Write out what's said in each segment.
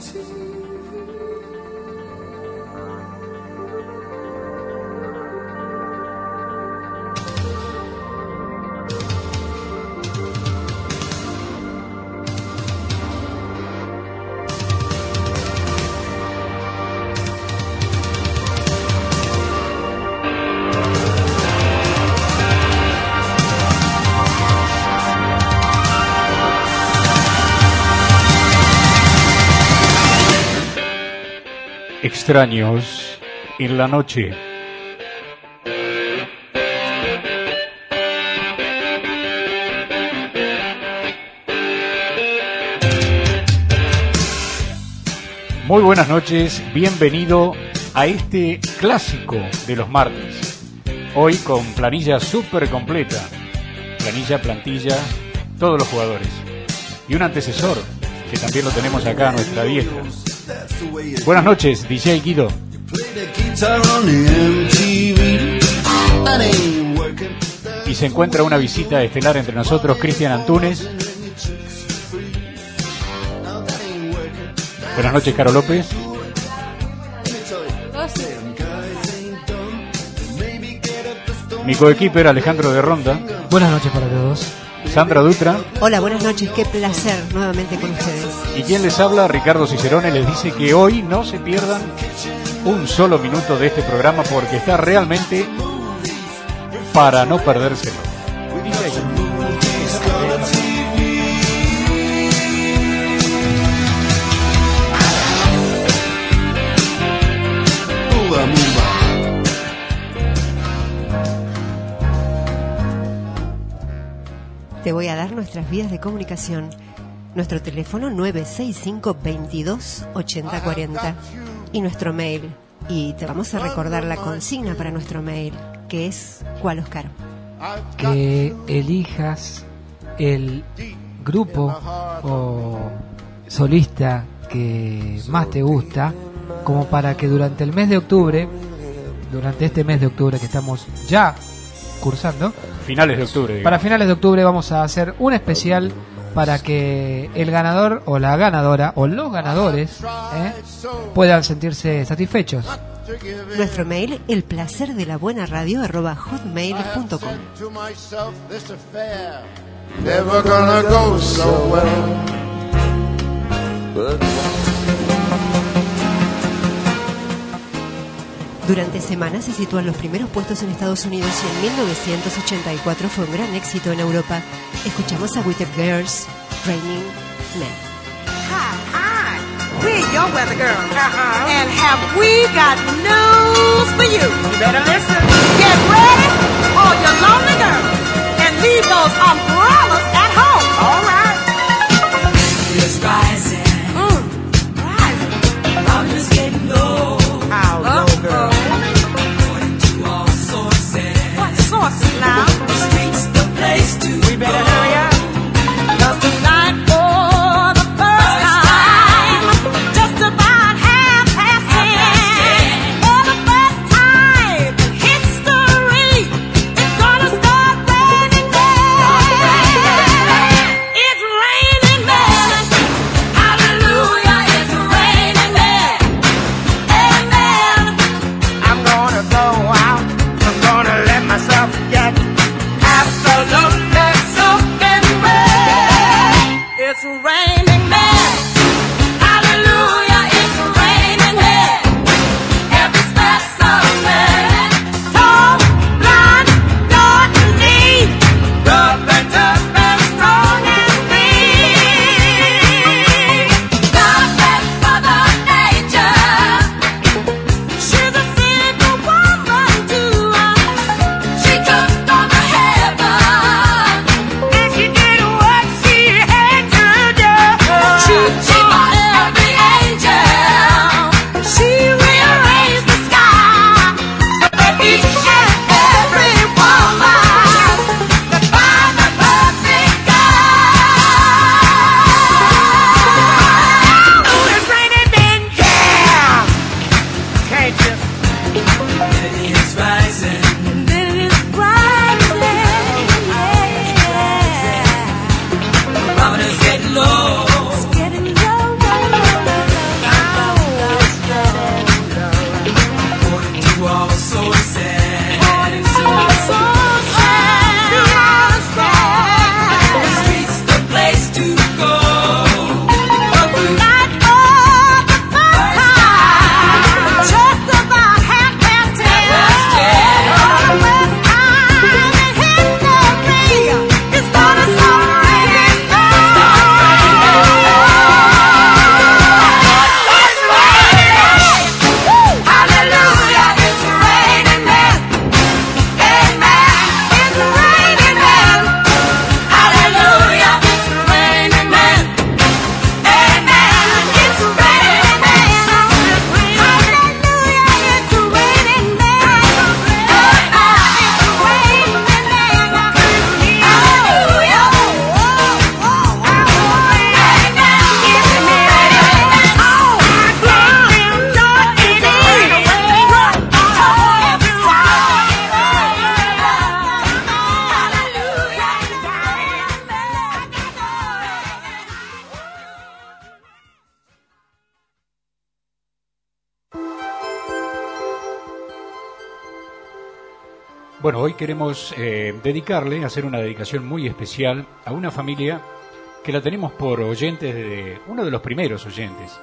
to extraños en la noche. Muy buenas noches, bienvenido a este clásico de los martes. Hoy con planilla súper completa. Planilla, plantilla, todos los jugadores. Y un antecesor, que también lo tenemos acá a nuestra vieja. Buenas noches, DJ Guido. Y se encuentra una visita estelar entre nosotros, Cristian Antunes. Buenas noches, Caro López. Mi coequiper Alejandro de Ronda. Buenas noches para todos. Sandra Dutra. Hola, buenas noches, qué placer nuevamente con ustedes. Y quien les habla, Ricardo Cicerone, les dice que hoy no se pierdan un solo minuto de este programa porque está realmente para no perdérselo. Te voy a dar nuestras vías de comunicación. Nuestro teléfono 965 22 8040 y nuestro mail. Y te vamos a recordar la consigna para nuestro mail, que es ¿cuál, Oscar? Que elijas el grupo o solista que más te gusta, como para que durante el mes de octubre, durante este mes de octubre que estamos ya cursando, Finales de octubre. digamos. para finales de octubre vamos a hacer un especial para que el ganador o la ganadora o los ganadores ¿eh? puedan sentirse satisfechos. Nuestro mail, el placer de la buena radio arroba hotmail.com. never gonna go so well. Durante semanas se sitúan los primeros puestos en Estados Unidos y en 1984 fue un gran éxito en Europa. Escuchamos a Witter Girls, Raining Men. Hi, hi. We're your weather girls. And have we got news for you? You better listen. Get ready, all your lonely girls. And leave those umbrellas at home. All right. It's rising. Mm. Rising. Problems getting low. Queremos eh, dedicarle, hacer una dedicación muy especial a una familia que la tenemos por oyentes de uno de los primeros oyentes.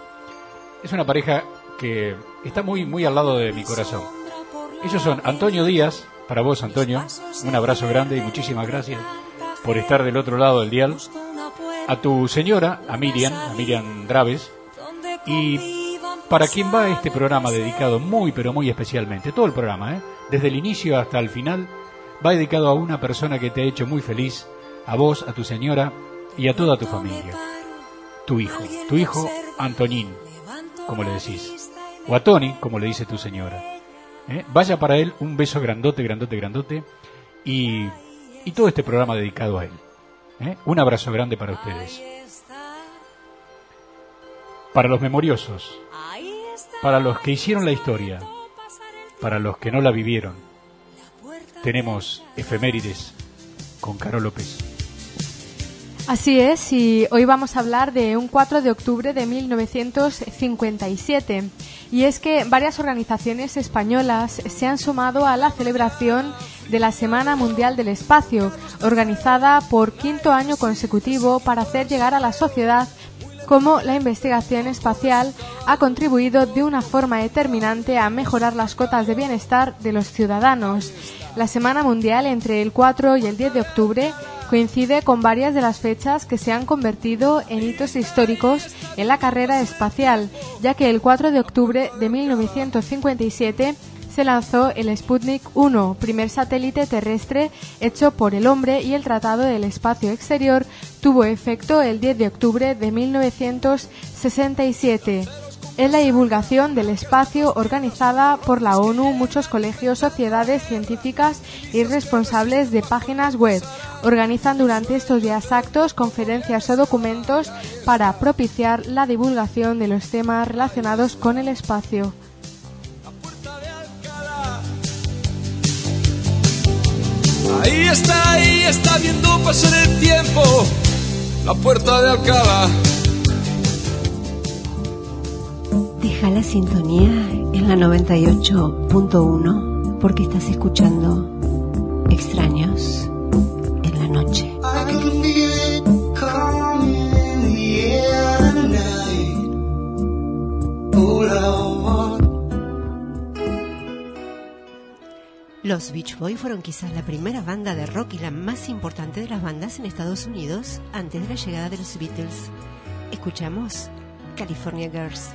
Es una pareja que está muy muy al lado de mi corazón. Ellos son Antonio Díaz, para vos Antonio, un abrazo grande y muchísimas gracias por estar del otro lado del dial. A tu señora, a Miriam, a Miriam Draves, y para quien va este programa dedicado muy pero muy especialmente, todo el programa, ¿eh? desde el inicio hasta el final, va dedicado a una persona que te ha hecho muy feliz, a vos, a tu señora y a toda tu familia. Tu hijo, tu hijo Antonín, como le decís, o a Tony, como le dice tu señora. ¿eh? Vaya para él un beso grandote, grandote, grandote y, y todo este programa dedicado a él. ¿eh? Un abrazo grande para ustedes. Para los memoriosos, para los que hicieron la historia, para los que no la vivieron, tenemos efemérides con Caro López. Así es, y hoy vamos a hablar de un 4 de octubre de 1957. Y es que varias organizaciones españolas se han sumado a la celebración de la Semana Mundial del Espacio, organizada por quinto año consecutivo para hacer llegar a la sociedad cómo la investigación espacial ha contribuido de una forma determinante a mejorar las cotas de bienestar de los ciudadanos. La Semana Mundial entre el 4 y el 10 de octubre coincide con varias de las fechas que se han convertido en hitos históricos en la carrera espacial, ya que el 4 de octubre de 1957 se lanzó el Sputnik 1, primer satélite terrestre hecho por el hombre y el Tratado del Espacio Exterior tuvo efecto el 10 de octubre de 1967. Es la divulgación del espacio organizada por la ONU, muchos colegios, sociedades científicas y responsables de páginas web. Organizan durante estos días actos, conferencias o documentos para propiciar la divulgación de los temas relacionados con el espacio. Ahí está, ahí está viendo pasar el tiempo. La puerta de Alcalá. Deja la sintonía en la 98.1 porque estás escuchando Extraños en la noche. I Los Beach Boys fueron quizás la primera banda de rock y la más importante de las bandas en Estados Unidos antes de la llegada de los Beatles. Escuchamos California Girls.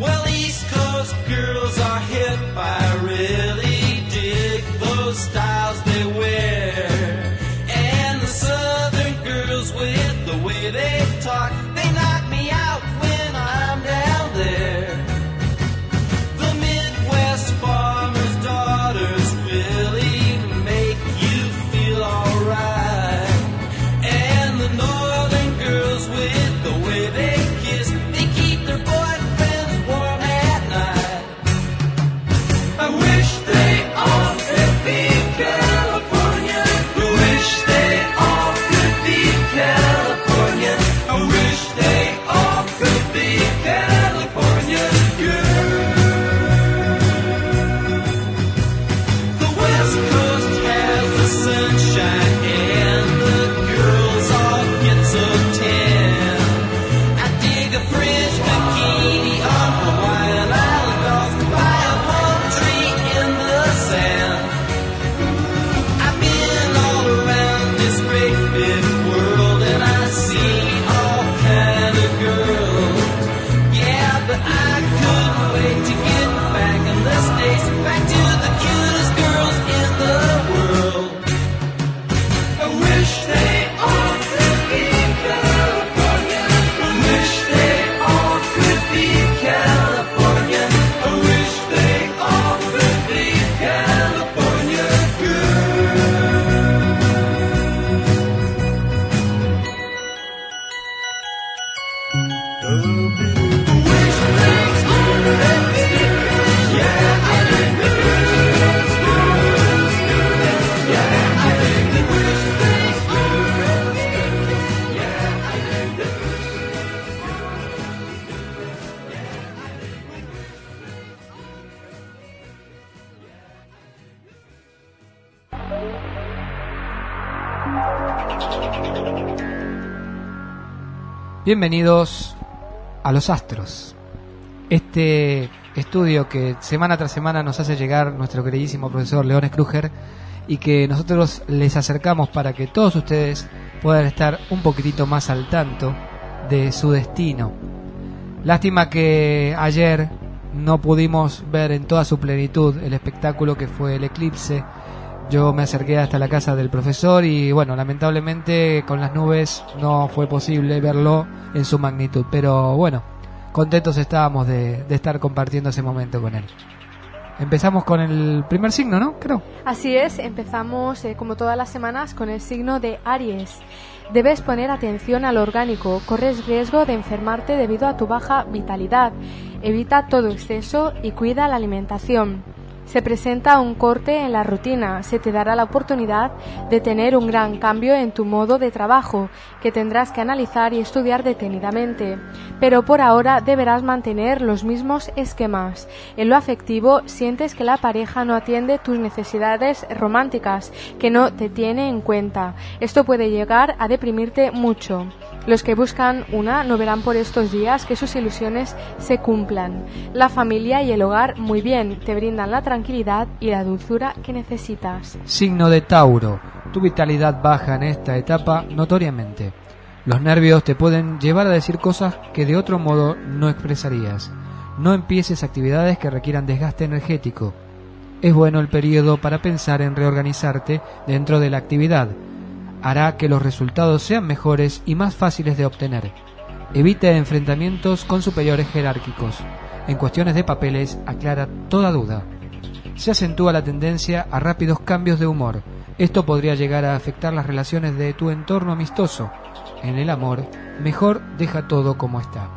Well, East Coast girls are hip. I Bienvenidos a Los Astros. Este estudio que semana tras semana nos hace llegar nuestro queridísimo profesor Leones Kruger y que nosotros les acercamos para que todos ustedes puedan estar un poquitito más al tanto de su destino. Lástima que ayer no pudimos ver en toda su plenitud el espectáculo que fue el eclipse. Yo me acerqué hasta la casa del profesor y bueno, lamentablemente con las nubes no fue posible verlo en su magnitud. Pero bueno, contentos estábamos de, estar compartiendo ese momento con él. Empezamos con el primer signo, ¿no? Creo. Así es, empezamos eh, como todas las semanas con el signo de Aries. Debes poner atención al orgánico, corres riesgo de enfermarte debido a tu baja vitalidad. Evita todo exceso y cuida la alimentación. Se presenta un corte en la rutina, se te dará la oportunidad de tener un gran cambio en tu modo de trabajo, que tendrás que analizar y estudiar detenidamente. Pero por ahora deberás mantener los mismos esquemas. En lo afectivo, sientes que la pareja no atiende tus necesidades románticas, que no te tiene en cuenta. Esto puede llegar a deprimirte mucho. Los que buscan una no verán por estos días que sus ilusiones se cumplan. La familia y el hogar muy bien, te brindan la tranquilidad y la dulzura que necesitas. Signo de Tauro. Tu vitalidad baja en esta etapa notoriamente. Los nervios te pueden llevar a decir cosas que de otro modo no expresarías. No empieces actividades que requieran desgaste energético. Es bueno el periodo para pensar en reorganizarte dentro de la actividad. Hará que los resultados sean mejores y más fáciles de obtener. Evita enfrentamientos con superiores jerárquicos. En cuestiones de papeles, aclara toda duda. Se acentúa la tendencia a rápidos cambios de humor. Esto podría llegar a afectar las relaciones de tu entorno amistoso. En el amor, mejor deja todo como está.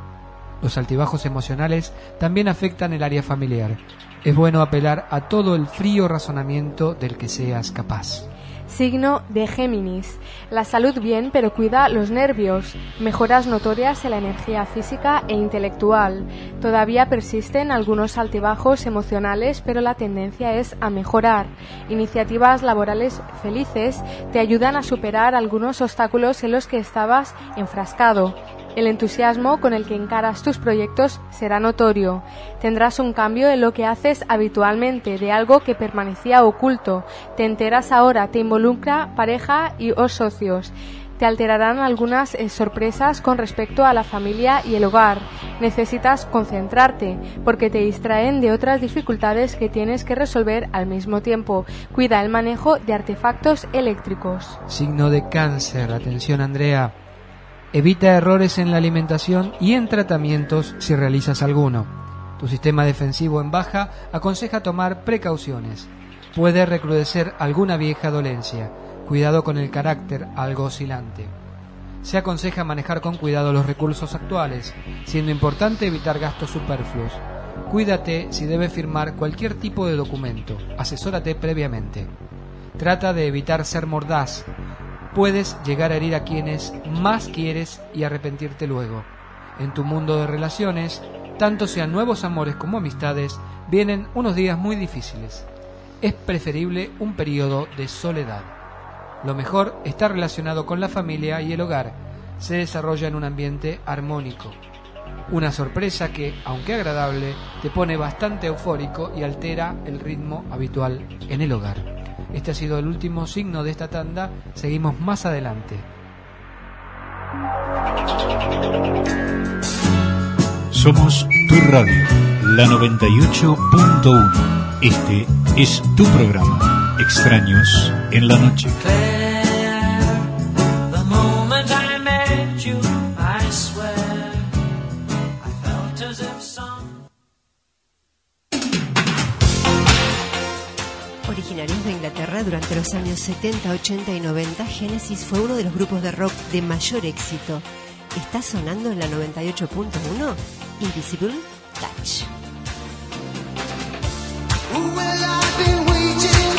Los altibajos emocionales también afectan el área familiar. Es bueno apelar a todo el frío razonamiento del que seas capaz. Signo de Géminis. La salud bien, pero cuida los nervios. Mejoras notorias en la energía física e intelectual. Todavía persisten algunos altibajos emocionales, pero la tendencia es a mejorar. Iniciativas laborales felices te ayudan a superar algunos obstáculos en los que estabas enfrascado. El entusiasmo con el que encaras tus proyectos será notorio. Tendrás un cambio en lo que haces habitualmente, de algo que permanecía oculto. Te enteras ahora, te involucra pareja y o socios. Te alterarán algunas eh, sorpresas con respecto a la familia y el hogar. Necesitas concentrarte porque te distraen de otras dificultades que tienes que resolver al mismo tiempo. Cuida el manejo de artefactos eléctricos. Signo de cáncer. Atención, Andrea. Evita errores en la alimentación y en tratamientos si realizas alguno. Tu sistema defensivo en baja aconseja tomar precauciones. Puede recrudecer alguna vieja dolencia. Cuidado con el carácter algo oscilante. Se aconseja manejar con cuidado los recursos actuales, siendo importante evitar gastos superfluos. Cuídate si debes firmar cualquier tipo de documento. Asesórate previamente. Trata de evitar ser mordaz, puedes llegar a herir a quienes más quieres y arrepentirte luego. En tu mundo de relaciones, tanto sean nuevos amores como amistades, vienen unos días muy difíciles. Es preferible un periodo de soledad. Lo mejor está relacionado con la familia y el hogar. Se desarrolla en un ambiente armónico. Una sorpresa que, aunque agradable, te pone bastante eufórico y altera el ritmo habitual en el hogar. Este ha sido el último signo de esta tanda. Seguimos más adelante. Somos tu radio, la 98.1. Este es tu programa, Extraños en la Noche. Durante los años 70, 80 y 90, Genesis fue uno de los grupos de rock de mayor éxito. Está sonando en la 98.1 Invisible Touch. Well, I've been waiting,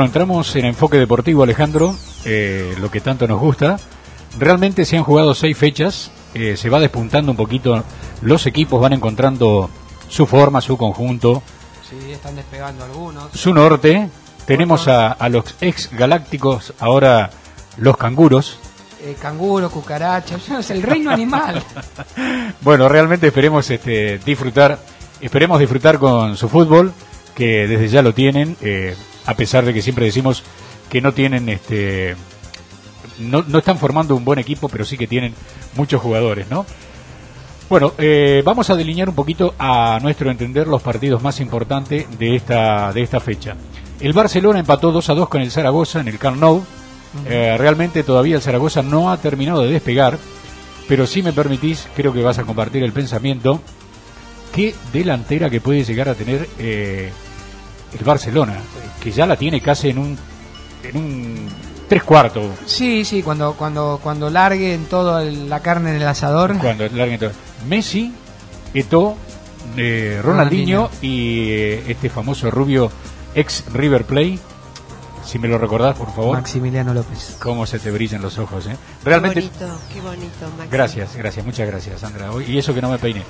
Bueno, entramos en enfoque deportivo, Alejandro, eh, lo que tanto nos gusta. Realmente se han jugado seis fechas, eh, se va despuntando un poquito, los equipos van encontrando su forma, su conjunto, Sí, están despegando algunos. su norte. Tenemos a, a los ex galácticos, ahora los canguros. Eh, canguro, cucaracha, sé, el reino animal. Bueno, realmente esperemos este, disfrutar, esperemos disfrutar con su fútbol, que desde ya lo tienen, eh, a pesar de que siempre decimos que no tienen, este, no, no están formando un buen equipo, pero sí que tienen muchos jugadores, ¿no? Bueno, eh, vamos a delinear un poquito a nuestro entender los partidos más importantes de esta, de esta fecha. El Barcelona empató 2 a 2 con el Zaragoza en el Camp Nou. Eh, realmente todavía el Zaragoza no ha terminado de despegar, pero si me permitís, creo que vas a compartir el pensamiento. ¿Qué delantera que puede llegar a tener eh, el Barcelona? Que ya la tiene casi en un, en un tres cuartos. Sí, sí, cuando cuando cuando larguen toda la carne en el asador. Cuando larguen todo. Messi, Eto'o, eh, Ronaldinho, Ronaldinho. y eh, este famoso rubio ex River Play. Si me lo recordás, por favor. Maximiliano López. Cómo se te brillan los ojos, ¿eh? Qué Realmente. bonito, qué bonito, Maxi. Gracias, gracias, muchas gracias, Sandra. Hoy- Y eso que no me peiné.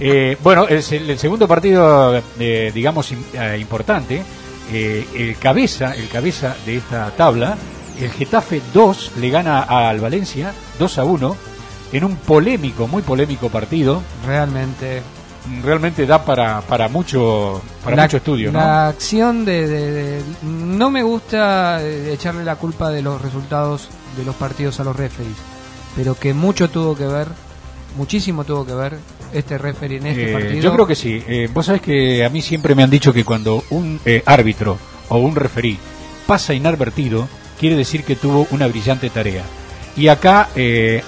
Eh, bueno, el, el segundo partido, eh, digamos, eh, importante, eh, el cabeza, el cabeza de esta tabla, el Getafe 2 le gana al Valencia 2 a 1 en un polémico, muy polémico partido. Realmente. Realmente da para, para mucho para la, mucho estudio, ¿no? La acción de, de- de- No me gusta eh, echarle la culpa de los resultados de los partidos a los referees, pero que mucho tuvo que ver, muchísimo tuvo que ver este referee en este Eh, partido. yo creo que sí. Eh, Vos sabés que a mí siempre me han dicho que cuando un eh, árbitro o un referí pasa inadvertido, quiere decir que tuvo una brillante tarea. Y acá eh,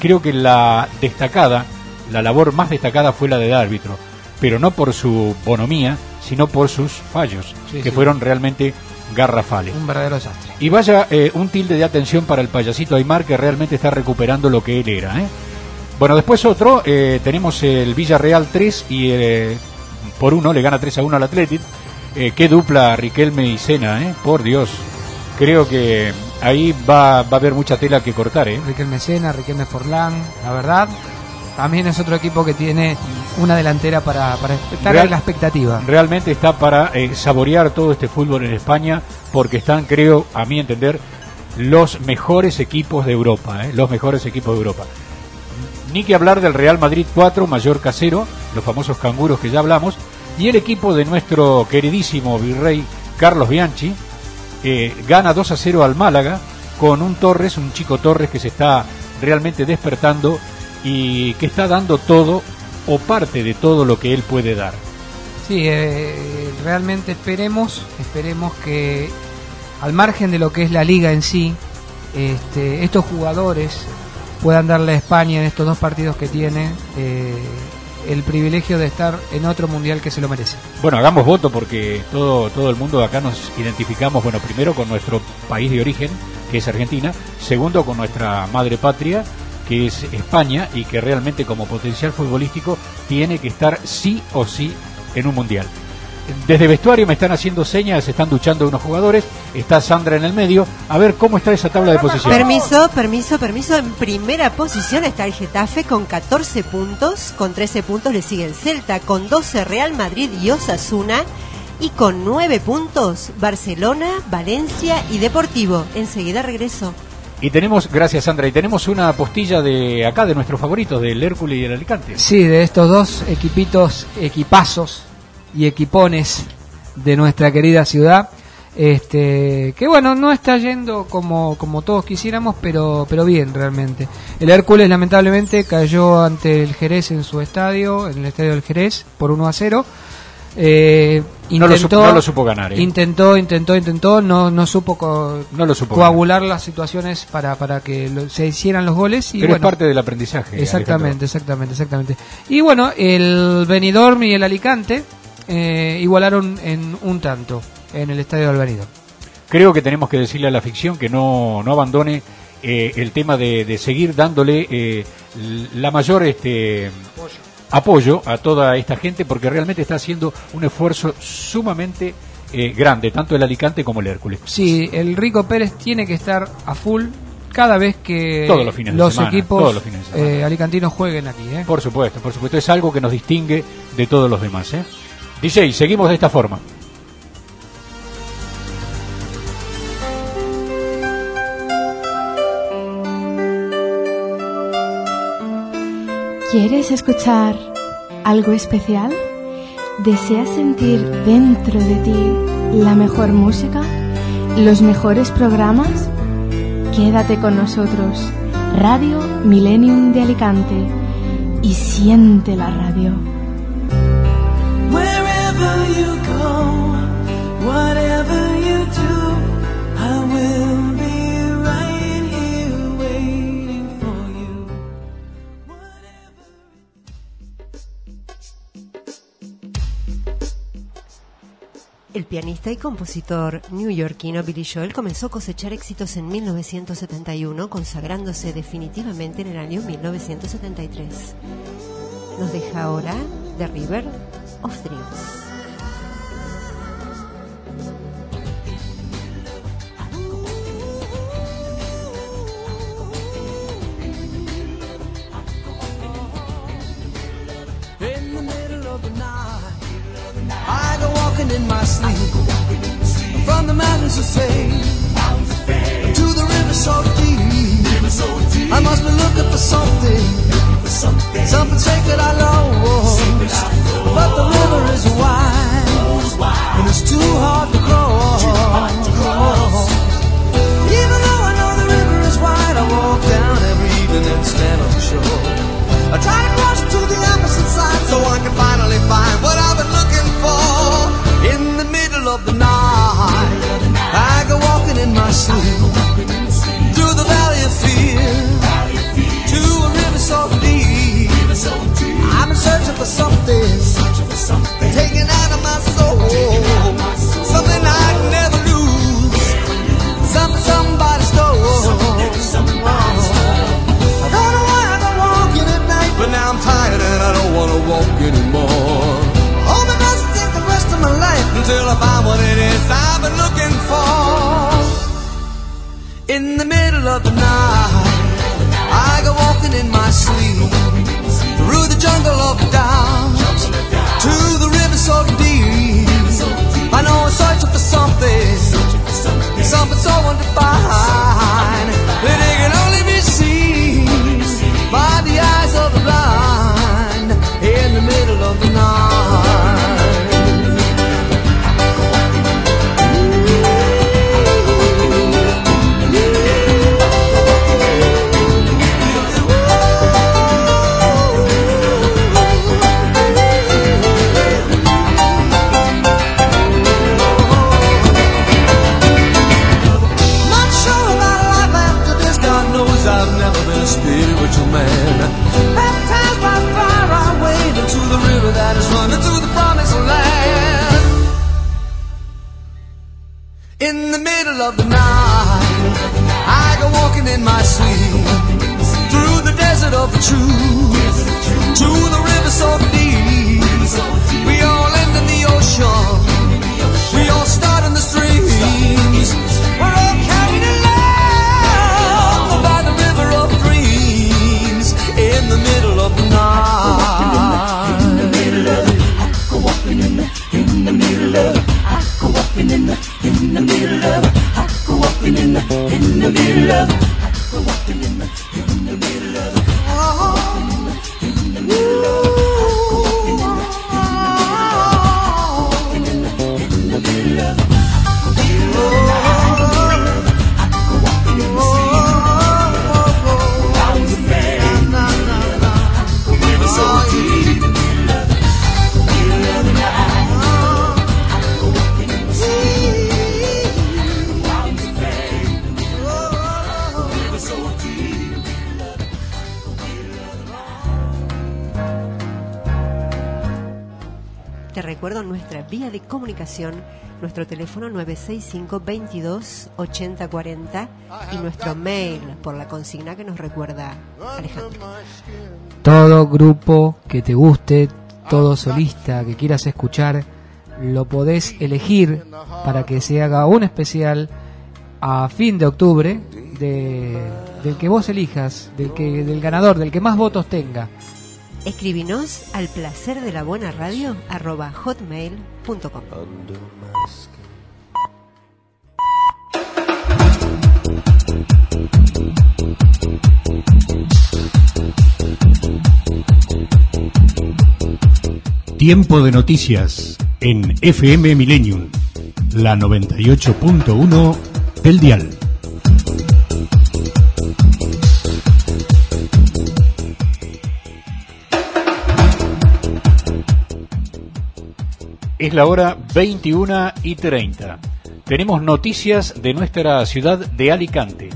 creo que la destacada, la labor más destacada fue la del árbitro, pero no por su bonomía, sino por sus fallos, Sí, que sí. fueron realmente garrafales. Un verdadero desastre. Y vaya eh, un tilde de atención para el payasito Aymar que realmente está recuperando lo que él era. ¿eh? Bueno, después otro, eh, tenemos el Villarreal 3 y eh, por uno le gana 3 a 1 al Athletic. Eh, qué dupla Riquelme y Sena, ¿eh? por Dios. Creo que ahí va, va a haber mucha tela que cortar. ¿eh? Riquelme Sena, Riquelme Forlán, la verdad, también es otro equipo que tiene una delantera para, para estar Real- en la expectativa. Realmente está para eh, saborear todo este fútbol en España porque están, creo, a mi entender, los mejores equipos de Europa, ¿eh? los mejores equipos de Europa. Ni que hablar del Real Madrid 4, Mallorca 0, los famosos canguros que ya hablamos, y el equipo de nuestro queridísimo virrey Carlos Bianchi eh, gana 2 a 0 al Málaga con un Torres, un chico Torres que se está realmente despertando y que está dando todo o parte de todo lo que él puede dar. Sí, eh, realmente esperemos, esperemos que al margen de lo que es la liga en sí, este, estos jugadores puedan darle a España en estos dos partidos que tiene eh, el privilegio de estar en otro mundial que se lo merece. Bueno, hagamos voto porque todo, todo el mundo acá nos identificamos, bueno, primero con nuestro país de origen, que es Argentina, segundo con nuestra madre patria, que es España, y que realmente como potencial futbolístico tiene que estar sí o sí en un mundial. Desde vestuario me están haciendo señas, se están duchando unos jugadores, está Sandra en el medio, a ver cómo está esa tabla de posiciones. Permiso, permiso, permiso. En primera posición está el Getafe con 14 puntos. Con 13 puntos le sigue el Celta. Con 12 Real Madrid y Osasuna. Y con 9 puntos Barcelona, Valencia y Deportivo. Enseguida regreso. Y tenemos, gracias Sandra, y tenemos una postilla de acá, de nuestros favoritos, del Hércules y el Alicante. Sí, de estos dos equipitos, equipazos y equipones de nuestra querida ciudad. Este, que bueno, no está yendo como, como todos quisiéramos, pero, pero bien realmente. El Hércules lamentablemente cayó ante el Jerez en su estadio, en el estadio del Jerez, por 1 a 0. Eh, No lo intentó, supo- no lo supo ganar, ¿eh? Intentó, intentó, intentó, no, no supo co- No lo supo coagular las situaciones para, para que lo- se hicieran los goles. Y Pero es parte del aprendizaje. Exactamente, exactamente, exactamente. Y bueno, el Benidorm y el Alicante eh, igualaron en un tanto en el estadio de Albanido. Creo que tenemos que decirle a la ficción que no, no abandone eh, el tema de, de seguir dándole eh, la mayor este, apoyo a toda esta gente porque realmente está haciendo un esfuerzo sumamente eh, grande, tanto el Alicante como el Hércules. Sí, el Rico Pérez tiene que estar a full cada vez que Todos los fines de semana, equipos todos los fines de eh, alicantinos jueguen aquí. ¿eh? Por supuesto, por supuesto, es algo que nos distingue de todos los demás. ¿eh? DJ, seguimos de esta forma. ¿Quieres escuchar algo especial? ¿Deseas sentir dentro de ti la mejor música? ¿Los mejores programas? Quédate con nosotros, Radio Millennium de Alicante, y siente la radio. El pianista y compositor neoyorquino Billy Joel comenzó a cosechar éxitos en 1971, consagrándose definitivamente en el año 1973. Nos deja ahora The River of Dreams. Walking in my sleep. From the mountains of fame to the river so deep. I must be looking for something, something sacred I lost. But the river is wide, and it's too hard to cross. Even though I know the river is wide, I walk down every evening and stand on the shore. I try in my sleep through the valley of fear to a river so deep. I'm searching for something, taken out of my soul, something I can never lose, something somebody stole. I don't know why I've been walking at night, but now I'm tired and I don't wanna walk anymore. Hope it doesn't take the rest of my life until I find what it is I've been looking for. In the middle of the night, I go walking in my sleep through the jungle of doubt to the river so deep. I know I'm searching for something, something so undefined in my sleep through the desert of the truth to the river so deep. We all end in the ocean. We all start in the streams. We're all carried along by the river of dreams in the middle of the night. In the middle of it, I go in the, the middle of in the, the middle of. I go walking in the, in the middle of. De comunicación, nuestro teléfono 965 22 80 40 y nuestro mail por la consigna que nos recuerda Alejandro. Todo grupo que te guste, todo solista que quieras escuchar, lo podés elegir para que se haga un especial a fin de octubre de, del que vos elijas, del, que, del ganador, del que más votos tenga. Escribinos al placer de la buena radio arroba hotmail.com. Tiempo de noticias en FM Millennium, la 98.1 del dial. Es la hora 21 y 30. Tenemos noticias de nuestra ciudad de Alicante.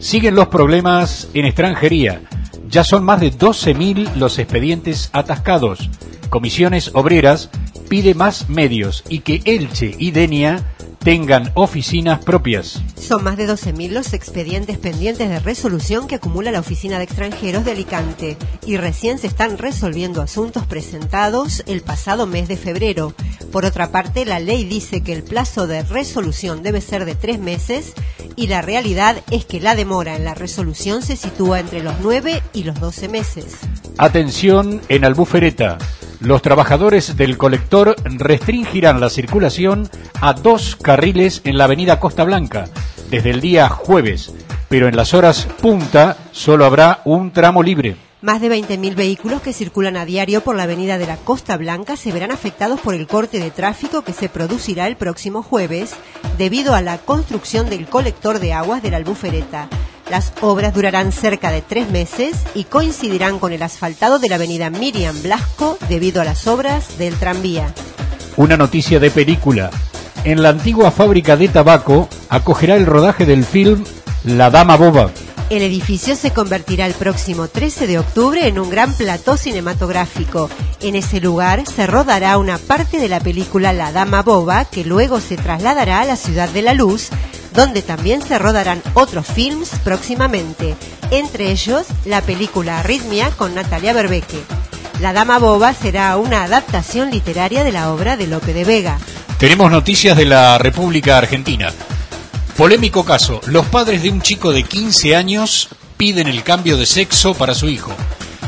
Siguen los problemas en extranjería. Ya son más de 12.000 los expedientes atascados. Comisiones Obreras pide más medios y que Elche y Denia tengan oficinas propias. Son más de 12.000 los expedientes pendientes de resolución que acumula la Oficina de Extranjeros de Alicante y recién se están resolviendo asuntos presentados el pasado mes de febrero. Por otra parte, la ley dice que el plazo de resolución debe ser de tres meses y la realidad es que la demora en la resolución se sitúa entre los 9 y los 12 meses. Atención en Albufereta. Los trabajadores del colector restringirán la circulación a dos carriles en la avenida Costa Blanca desde el día jueves, pero en las horas punta solo habrá un tramo libre. Más de 20.000 vehículos que circulan a diario por la avenida de la Costa Blanca se verán afectados por el corte de tráfico que se producirá el próximo jueves debido a la construcción del colector de aguas de la Albufereta. Las obras durarán cerca de tres meses y coincidirán con el asfaltado de la avenida Miriam Blasco debido a las obras del tranvía. Una noticia de película. En la antigua fábrica de tabaco acogerá el rodaje del film La Dama Boba. El edificio se convertirá el próximo 13 de octubre en un gran plató cinematográfico. En ese lugar se rodará una parte de la película La Dama Boba, que luego se trasladará a la Ciudad de la Luz, donde también se rodarán otros films próximamente, entre ellos la película Arritmia con Natalia Berbeque. La Dama Boba será una adaptación literaria de la obra de Lope de Vega. Tenemos noticias de la República Argentina. Polémico caso. Los padres de un chico de 15 años piden el cambio de sexo para su hijo.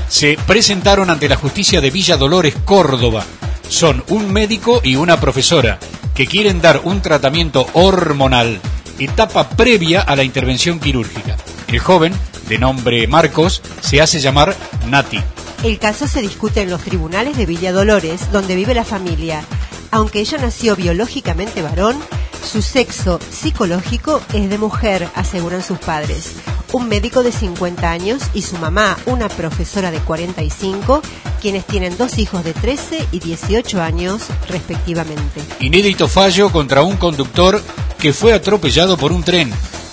Se presentaron ante la justicia de Villa Dolores, Córdoba. Son un médico y una profesora que quieren dar un tratamiento hormonal, etapa previa a la intervención quirúrgica. El joven, de nombre Marcos, se hace llamar Nati. El caso se discute en los tribunales de Villa Dolores, donde vive la familia. Aunque ella nació biológicamente varón, su sexo psicológico es de mujer, aseguran sus padres. Un médico de 50 años y su mamá, una profesora de 45, quienes tienen dos hijos de 13 y 18 años respectivamente. Inédito fallo contra un conductor que fue atropellado por un tren.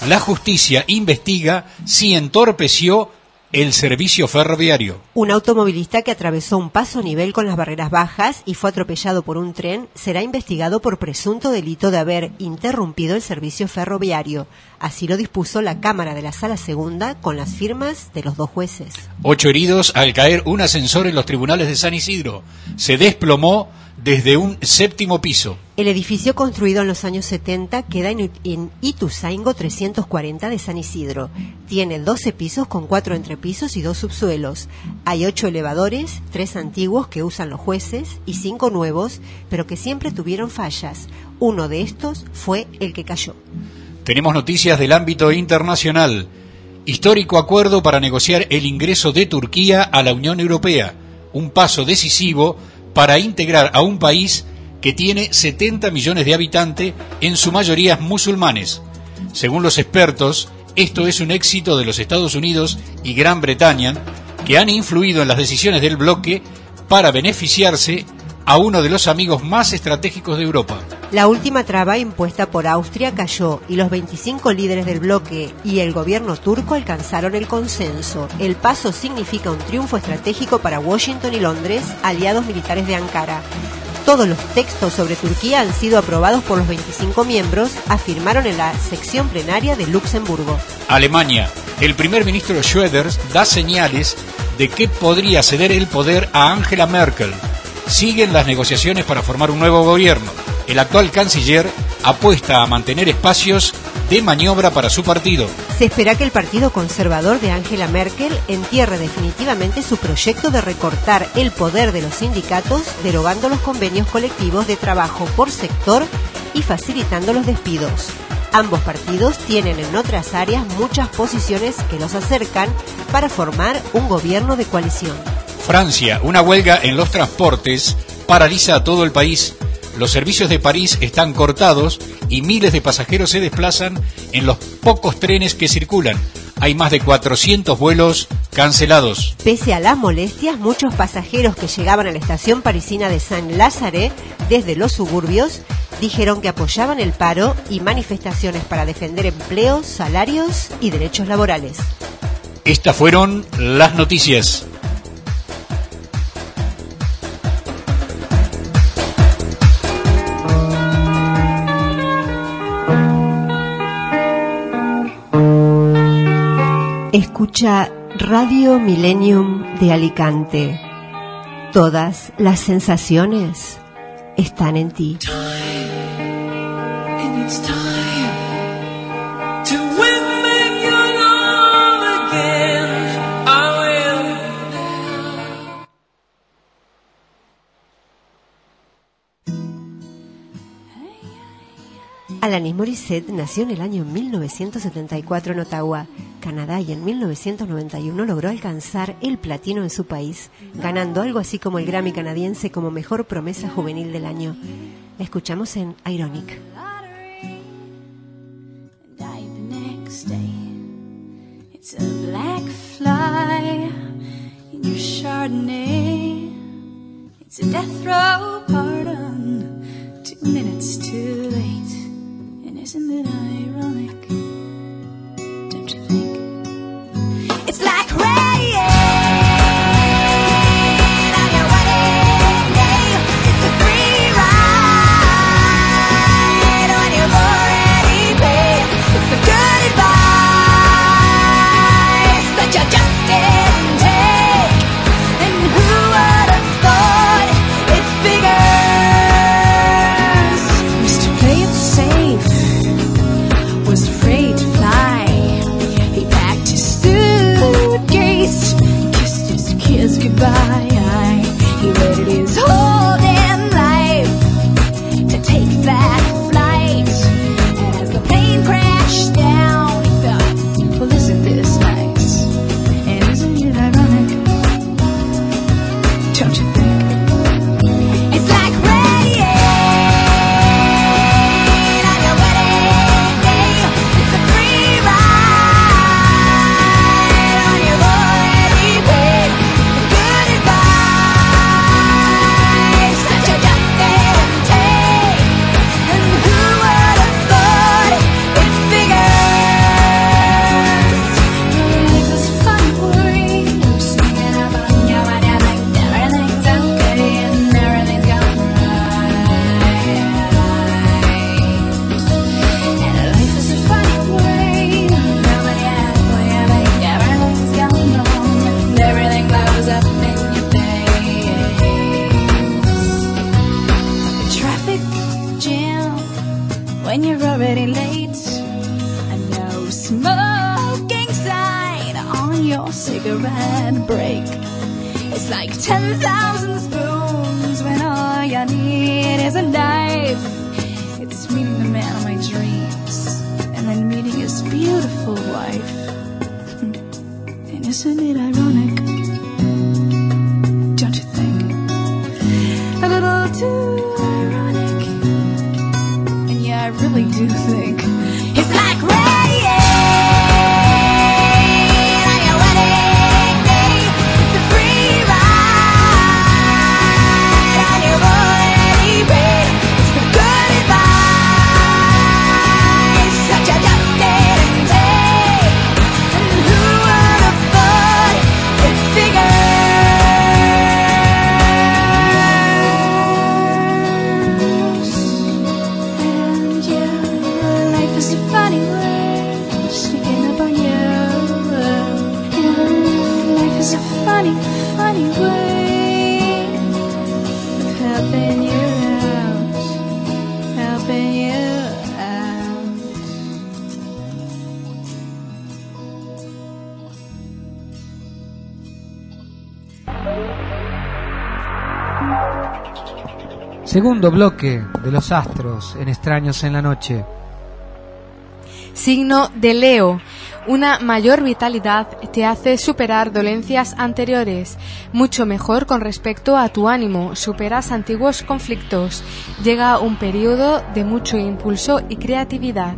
La justicia investiga si entorpeció el servicio ferroviario. Un automovilista que atravesó un paso a nivel con las barreras bajas y fue atropellado por un tren será investigado por presunto delito de haber interrumpido el servicio ferroviario. Así lo dispuso la Cámara de la Sala Segunda con las firmas de los dos jueces. Ocho heridos al caer un ascensor en los tribunales de San Isidro. Se desplomó desde un séptimo piso. El edificio construido en los años 70 queda en, en Ituzaingo 340 de San Isidro. Tiene 12 pisos con cuatro entrepisos y dos subsuelos. Hay ocho elevadores, tres antiguos que usan los jueces y cinco nuevos, pero que siempre tuvieron fallas. Uno de estos fue el que cayó. Tenemos noticias del ámbito internacional. Histórico acuerdo para negociar el ingreso de Turquía a la Unión Europea. Un paso decisivo para integrar a un país que tiene 70 millones de habitantes, en su mayoría musulmanes. Según los expertos, esto es un éxito de los Estados Unidos y Gran Bretaña, que han influido en las decisiones del bloque para beneficiarse a uno de los amigos más estratégicos de Europa. La última traba impuesta por Austria cayó y los 25 líderes del bloque y el gobierno turco alcanzaron el consenso. El paso significa un triunfo estratégico para Washington y Londres, aliados militares de Ankara. Todos los textos sobre Turquía han sido aprobados por los 25 miembros, afirmaron en la sección plenaria de Luxemburgo. Alemania. El primer ministro Schroeder da señales de que podría ceder el poder a Angela Merkel. Siguen las negociaciones para formar un nuevo gobierno. El actual canciller apuesta a mantener espacios de maniobra para su partido. Se espera que el Partido Conservador de Angela Merkel entierre definitivamente su proyecto de recortar el poder de los sindicatos, derogando los convenios colectivos de trabajo por sector y facilitando los despidos. Ambos partidos tienen en otras áreas muchas posiciones que los acercan para formar un gobierno de coalición. Francia, una huelga en los transportes paraliza a todo el país. Los servicios de París están cortados y miles de pasajeros se desplazan en los pocos trenes que circulan. Hay más de 400 vuelos cancelados. Pese a las molestias, muchos pasajeros que llegaban a la estación parisina de Saint-Lazare desde los suburbios dijeron que apoyaban el paro y manifestaciones para defender empleos, salarios y derechos laborales. Estas fueron las noticias. Escucha Radio Millennium de Alicante. Todas las sensaciones están en ti. Alanis Morissette nació en el año 1974 en Ottawa, Canadá, y en 1991 logró alcanzar el platino en su país, ganando algo así como el Grammy canadiense como mejor promesa juvenil del año. Escuchamos en Ironic. It's a death row pardon, two minutes too late. Isn't it ironic? Segundo bloque de los astros en Extraños en la Noche. Signo de Leo. Una mayor vitalidad te hace superar dolencias anteriores, mucho mejor con respecto a tu ánimo, superas antiguos conflictos, llega un periodo de mucho impulso y creatividad.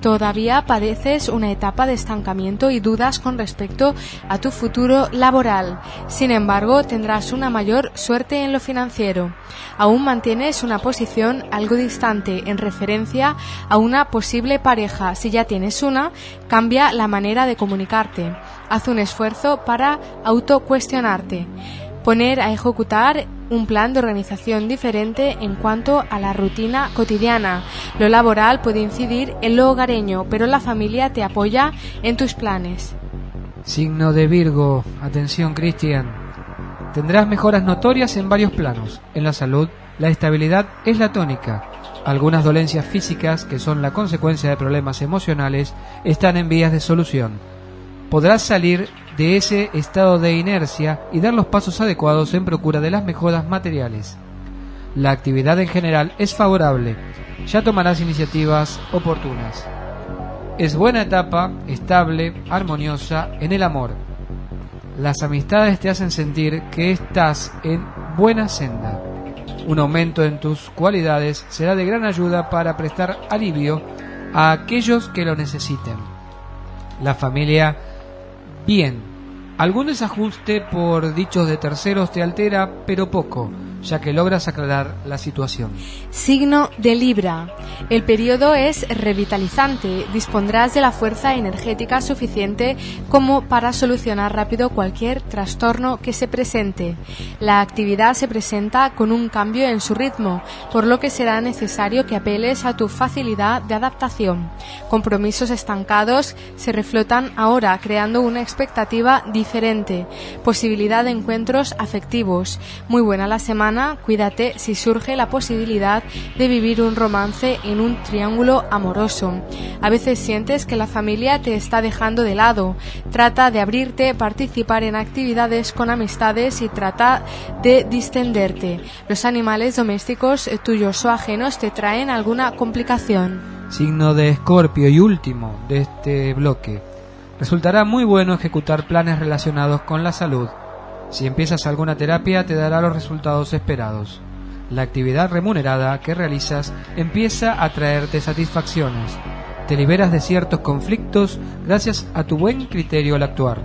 Todavía padeces una etapa de estancamiento y dudas con respecto a tu futuro laboral. Sin embargo, tendrás una mayor suerte en lo financiero. Aún mantienes una posición algo distante en referencia a una posible pareja. Si ya tienes una, cambia la manera de comunicarte. Haz un esfuerzo para autocuestionarte. Poner a ejecutar un plan de organización diferente en cuanto a la rutina cotidiana. Lo laboral puede incidir en lo hogareño, pero la familia te apoya en tus planes. Signo de Virgo, atención Cristian. Tendrás mejoras notorias en varios planos. En la salud, la estabilidad es la tónica. Algunas dolencias físicas, que son la consecuencia de problemas emocionales, están en vías de solución. Podrás salir de ese estado de inercia y dar los pasos adecuados en procura de las mejoras materiales. La actividad en general es favorable. Ya tomarás iniciativas oportunas. Es buena etapa, estable, armoniosa en el amor. Las amistades te hacen sentir que estás en buena senda. Un aumento en tus cualidades será de gran ayuda para prestar alivio a aquellos que lo necesiten. La familia, bien. Algún desajuste por dichos de terceros te altera, pero poco, ya que logras aclarar la situación. Signo de Libra. El periodo es revitalizante. Dispondrás de la fuerza energética suficiente como para solucionar rápido cualquier trastorno que se presente. La actividad se presenta con un cambio en su ritmo, por lo que será necesario que apeles a tu facilidad de adaptación. Compromisos estancados se reflotan ahora, creando una expectativa diferente. Posibilidad de encuentros afectivos. Muy buena la semana, cuídate si surge la posibilidad de vivir un romance en un triángulo amoroso. A veces sientes que la familia te está dejando de lado. Trata de abrirte, participar en actividades con amistades y trata de distenderte. Los animales domésticos tuyos o ajenos te traen alguna complicación. Signo de Escorpio y último de este bloque. Resultará muy bueno ejecutar planes relacionados con la salud. Si empiezas alguna terapia te dará los resultados esperados. La actividad remunerada que realizas empieza a traerte satisfacciones. Te liberas de ciertos conflictos gracias a tu buen criterio al actuar.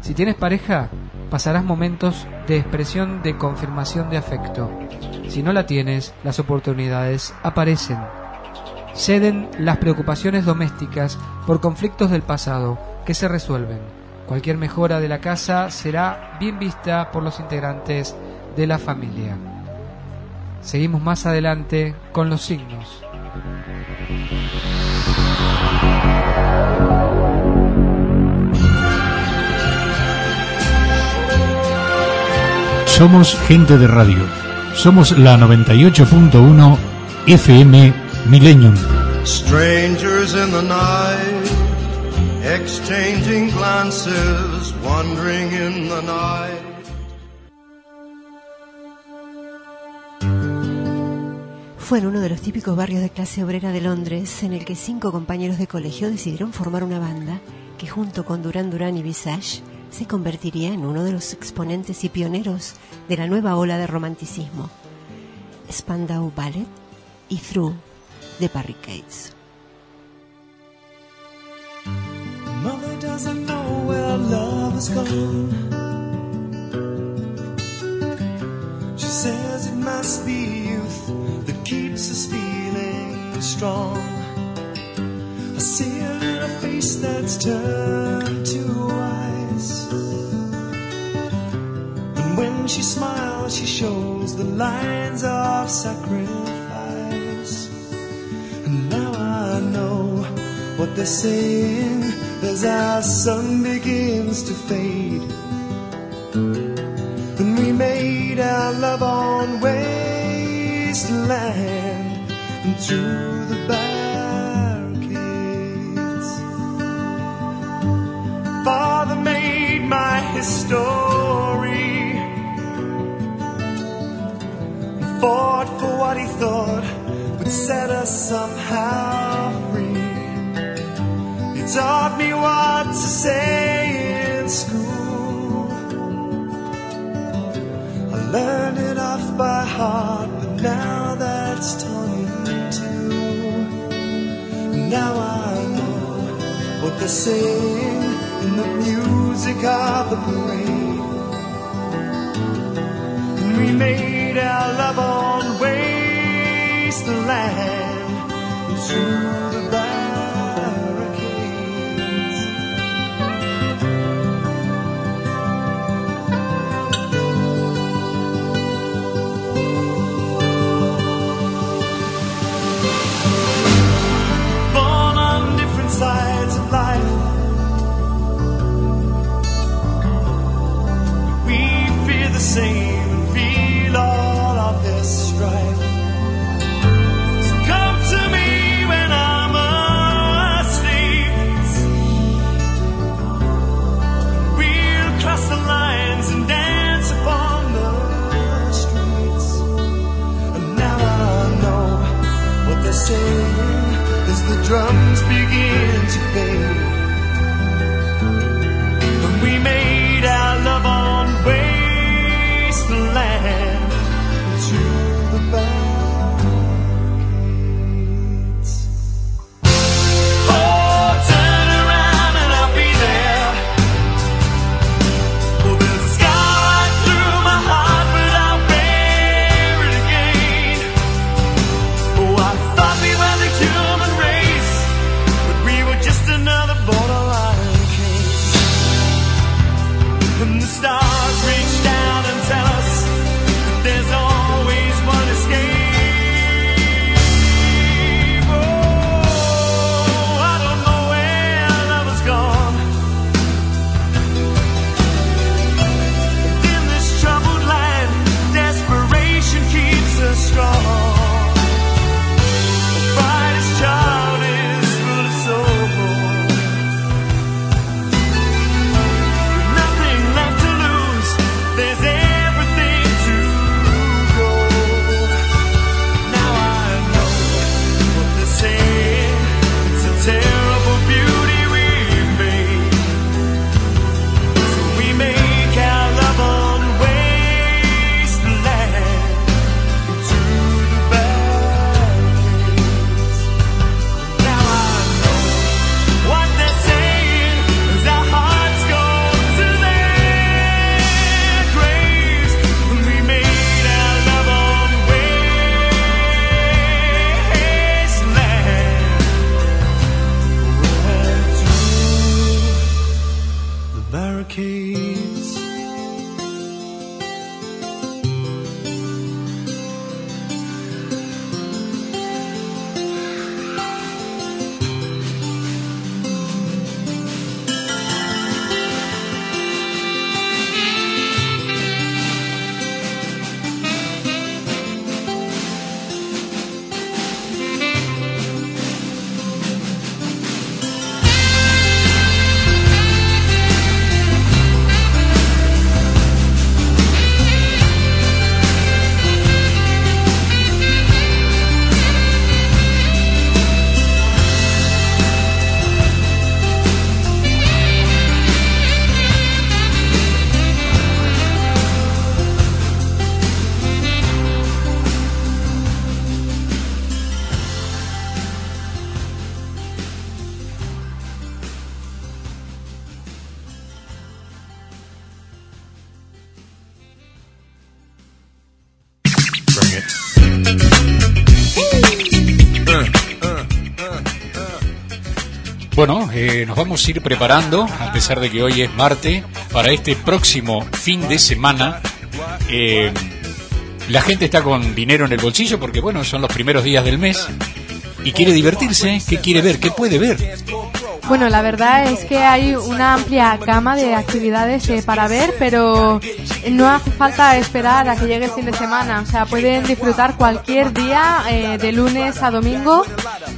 Si tienes pareja, pasarás momentos de expresión de confirmación de afecto. Si no la tienes, las oportunidades aparecen. Ceden las preocupaciones domésticas por conflictos del pasado que se resuelven. Cualquier mejora de la casa será bien vista por los integrantes de la familia. Seguimos más adelante con los signos. Somos gente de radio. Somos la 98.1 FM Millennium. Strangers in the night, exchanging glances, wandering in the night. Fue en uno de los típicos barrios de clase obrera de Londres en el que cinco compañeros de colegio decidieron formar una banda que junto con Duran Duran y Visage se convertiría en uno de los exponentes y pioneros de la nueva ola de romanticismo. Spandau Ballet y Through de Barricades. Mother doesn't know where love has gone. She says it must be youth that keeps us feeling strong. I see her in a face that's turned to ice. And when she smiles, she shows the lines of sacrifice. And now I know what they're saying as our sun begins to fade. And we made our love on wasteland and through the barricades. Father made my history and fought for what he thought would set us somehow Taught me what to say in school. I learned it off by heart, but now that's torn in two. Now I know what they're saying in the music of the brain. And we made our love on wasteland. And Eh, nos vamos a ir preparando, a pesar de que hoy es martes, para este próximo fin de semana. Eh, la gente está con dinero en el bolsillo porque, bueno, son los primeros días del mes y quiere divertirse, ¿eh? ¿qué quiere ver? ¿Qué puede ver? Bueno, la verdad es que hay una amplia gama de actividades eh, para ver, pero no hace falta esperar a que llegue el fin de semana. O sea, pueden disfrutar cualquier día, eh, de lunes a domingo.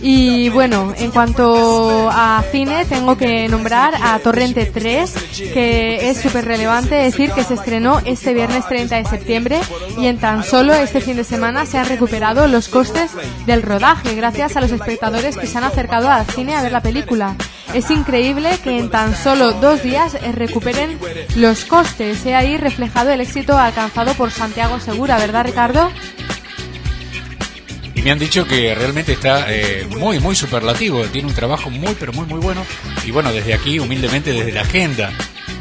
Y bueno, en cuanto a cine, tengo que nombrar a Torrente 3, que es súper relevante decir que se estrenó este viernes 30 de septiembre y en tan solo este fin de semana se han recuperado los costes del rodaje gracias a los espectadores que se han acercado al cine a ver la película. Es increíble que en tan solo dos días recuperen los costes. He ahí reflejado el éxito alcanzado por Santiago Segura, ¿verdad, Ricardo? Y me han dicho que realmente está eh, muy, muy superlativo. Tiene un trabajo muy, pero muy, muy bueno. Y bueno, desde aquí, humildemente, desde la agenda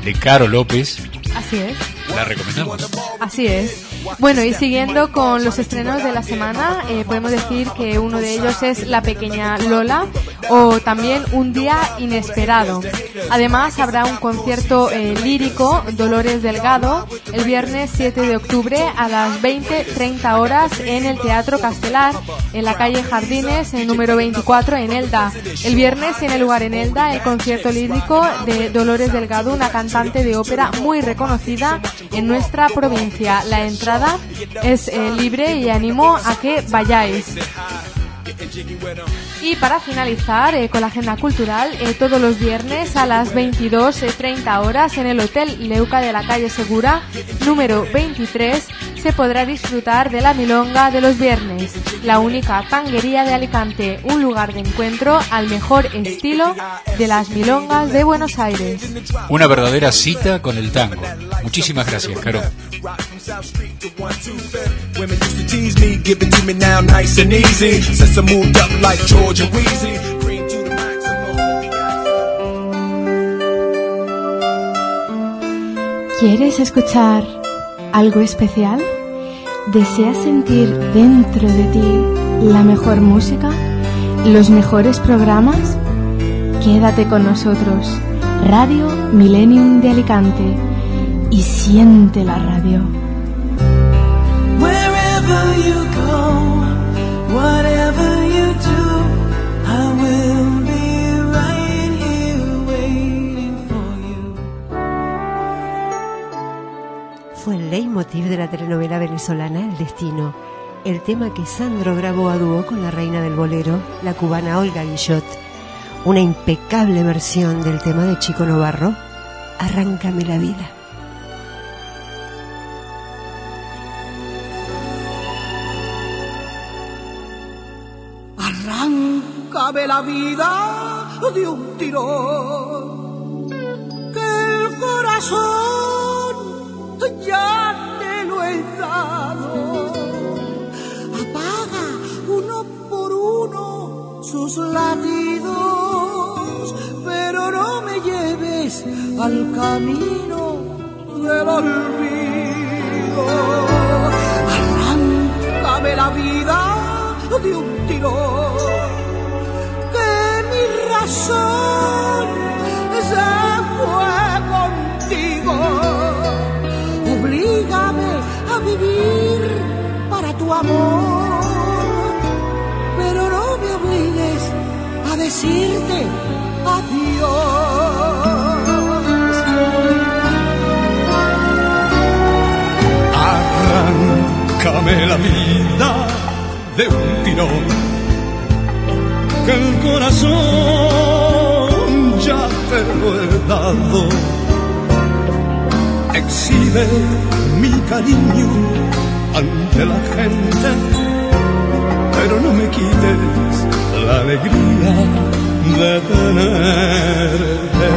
de Caro López, Así es. La recomendamos. Así es. Bueno, y siguiendo con los estrenos de la semana, eh, podemos decir que uno de ellos es La Pequeña Lola o también Un Día Inesperado. Además, habrá un concierto eh, lírico, Dolores Delgado, el viernes 7 de octubre a las 20.30 horas en el Teatro Castelar, en la calle Jardines, en número 24, en Elda. El viernes tiene lugar en Elda el concierto lírico de Dolores Delgado, una cantante de ópera muy reconocida en nuestra provincia. La entrada es eh, libre y animo a que vayáis. Y para finalizar eh, con la agenda cultural, eh, todos los viernes a las 22.30 horas en el Hotel Leuca de la calle Segura, número 23, se podrá disfrutar de la milonga de los viernes, la única tanguería de Alicante, un lugar de encuentro al mejor estilo de las milongas de Buenos Aires. Una verdadera cita con el tango. Muchísimas gracias, Caro. Moved up like George and Wheezy. Green to the maximum. ¿Quieres escuchar algo especial? ¿Deseas sentir dentro de ti la mejor música? ¿Los mejores programas? Quédate con nosotros. Radio Millennium de Alicante. Y siente la radio. Wherever you go, whatever leitmotiv de la telenovela venezolana El Destino, el tema que Sandro grabó a dúo con la reina del bolero, la cubana Olga Guillot. Una impecable versión del tema de Chico Novarro, Arráncame la vida. Arráncame la vida de un tirón, que el corazón latidos, pero no me lleves al camino del olvido. Arráncame la vida de un tirón, que mi razón se fue contigo. Oblígame a vivir para tu amor, decirte adiós. Arráncame la vida de un tirón. Que el corazón ya te lo he dado. Exhibe mi cariño ante la gente, pero no me quites la alegría de tenerte.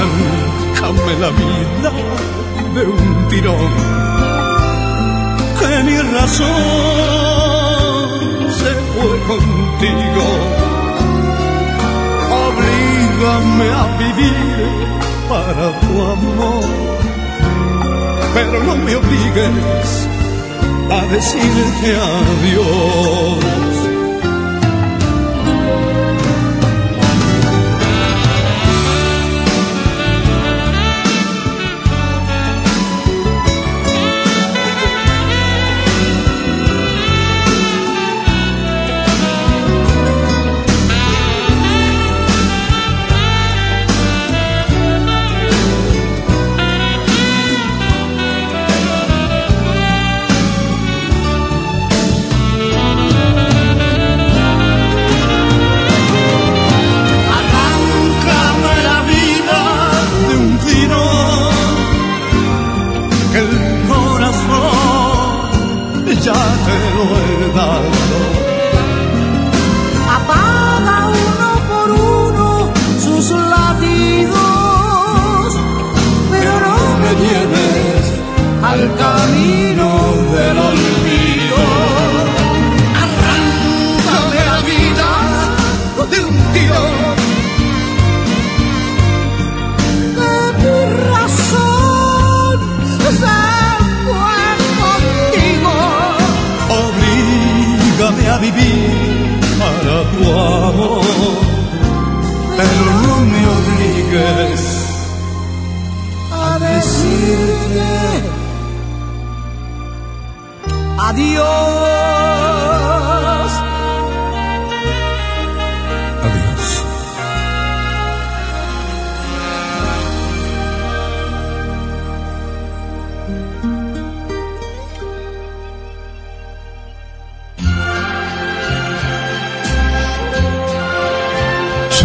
Arráncame la vida de un tirón que mi razón se fue contigo. Oblígame a vivir para tu amor, pero no me obligues a decirte adiós.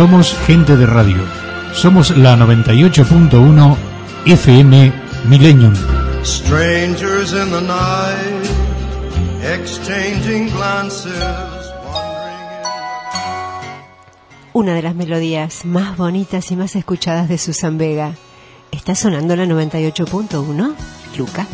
Somos gente de radio. Somos la 98.1 FM Millennium. Una de las melodías más bonitas y más escuchadas de Susan Vega. Está sonando la 98.1, Luca.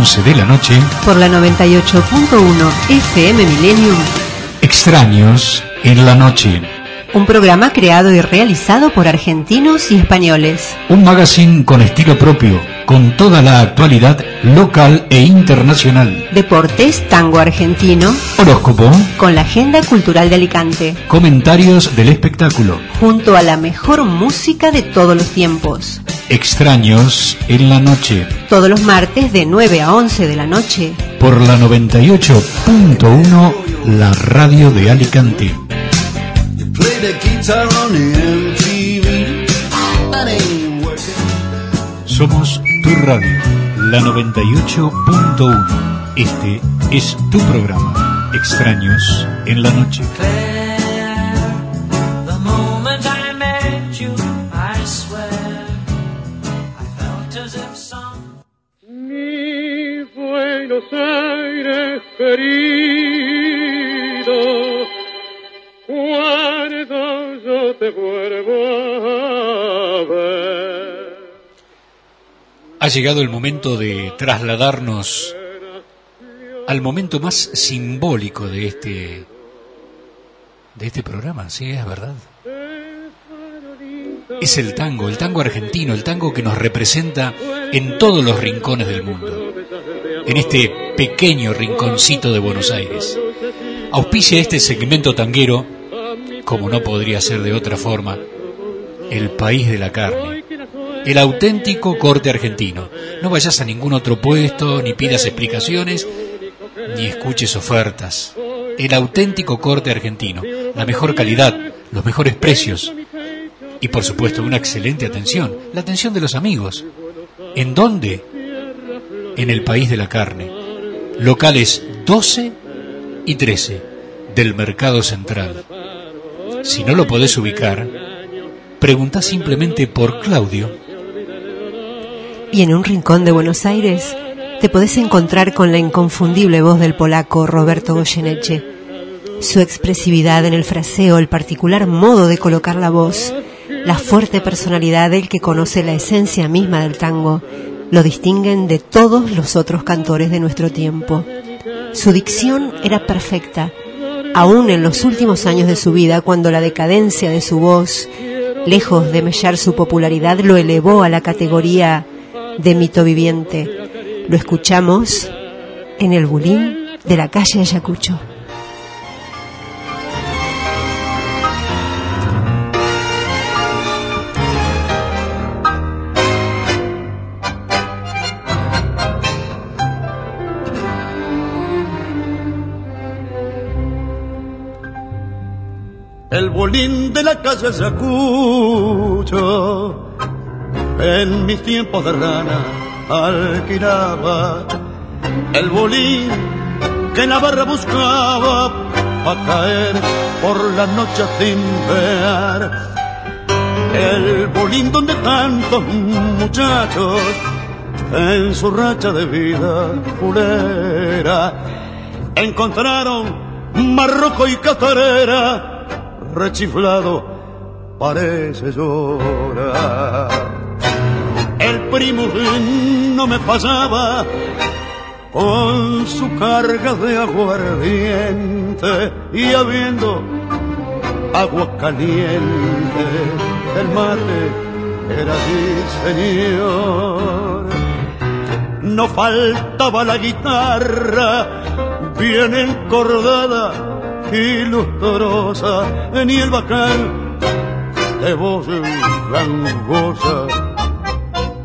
11 de la noche por la 98.1 FM Millennium. Extraños en la noche. Un programa creado y realizado por argentinos y españoles. Un magazine con estilo propio, con toda la actualidad local e internacional. Deportes, tango argentino. Horóscopo. Con la agenda cultural de Alicante. Comentarios del espectáculo. Junto a la mejor música de todos los tiempos. Extraños en la noche. Todos los martes de 9 a 11 de la noche. Por la 98.1, la radio de Alicante. Somos tu radio, la 98.1. Este es tu programa, Extraños en la noche. Llegado el momento de trasladarnos al momento más simbólico de este de este programa, sí, es verdad. Es el tango, el tango argentino, el tango que nos representa en todos los rincones del mundo. En este pequeño rinconcito de Buenos Aires. Auspicia este segmento tanguero, como no podría ser de otra forma, el país de la carne. El auténtico corte argentino. No vayas a ningún otro puesto, ni pidas explicaciones, ni escuches ofertas. El auténtico corte argentino. La mejor calidad, los mejores precios. Y por supuesto, una excelente atención. La atención de los amigos. ¿En dónde? En el país de la carne. Locales 12 y 13 del Mercado Central. Si no lo podés ubicar, pregunta simplemente por Claudio. Y en un rincón de Buenos Aires te podés encontrar con la inconfundible voz del polaco Roberto Goyeneche. Su expresividad en el fraseo, el particular modo de colocar la voz, la fuerte personalidad del que conoce la esencia misma del tango, lo distinguen de todos los otros cantores de nuestro tiempo. Su dicción era perfecta, aún en los últimos años de su vida, cuando la decadencia de su voz, lejos de mellar su popularidad, lo elevó a la categoría de mito viviente. Lo escuchamos en el bulín de la calle Ayacucho. El bolín de la calle Ayacucho en mis tiempos de rana alquilaba el bolín que Navarra buscaba a caer por la noche a timbear. El bolín donde tantos muchachos en su racha de vida fulera encontraron marroco y catarera rechiflado parece llorar primo no me pasaba con su carga de aguardiente y habiendo agua caliente, el mate era mi señor. No faltaba la guitarra bien encordada y lustrosa, ni el bacán de voz gangosa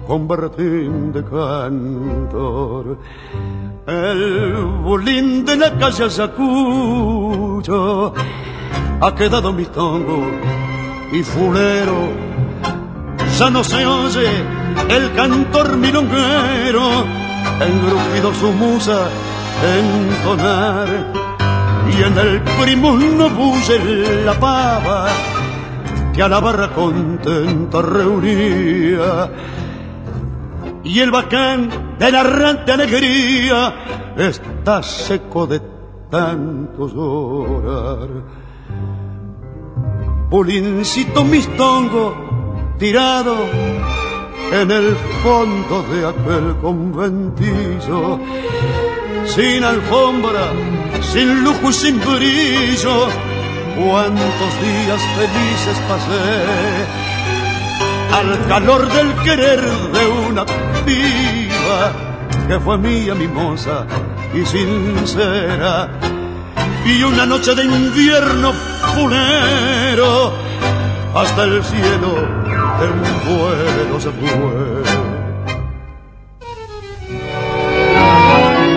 con berretín de cantor. El bulín de la calle Ayacucho ha quedado mi tongo y fulero. Ya no se oye el cantor milonguero, engrupido su musa entonar. Y en el primo no bulle la pava que a la barra contenta reunía y el bacán de la errante alegría está seco de tanto llorar. Pulincito mistongo tirado en el fondo de aquel conventillo, sin alfombra, sin lujo y sin brillo, cuántos días felices pasé al calor del querer de una piba que fue mía mimosa y sincera. Y una noche de invierno fulero hasta el cielo en vuelo se fue.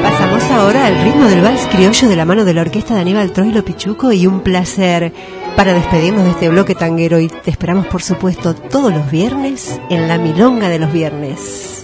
Pasamos ahora al ritmo del vals criollo de la mano de la orquesta de Aníbal Troilo Pichuco y un placer para despedirnos de este bloque tanguero y te esperamos por supuesto todos los viernes en la milonga de los viernes.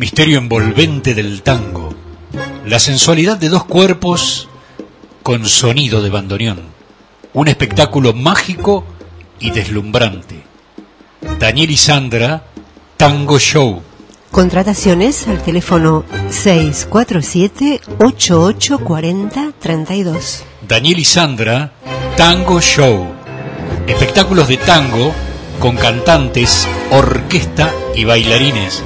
Misterio envolvente del tango, la sensualidad de dos cuerpos con sonido de bandoneón, un espectáculo mágico y deslumbrante. Daniel y Sandra, Tango Show. Contrataciones al teléfono 647-8840-32. Daniel y Sandra, Tango Show. Espectáculos de tango con cantantes, orquesta y bailarines.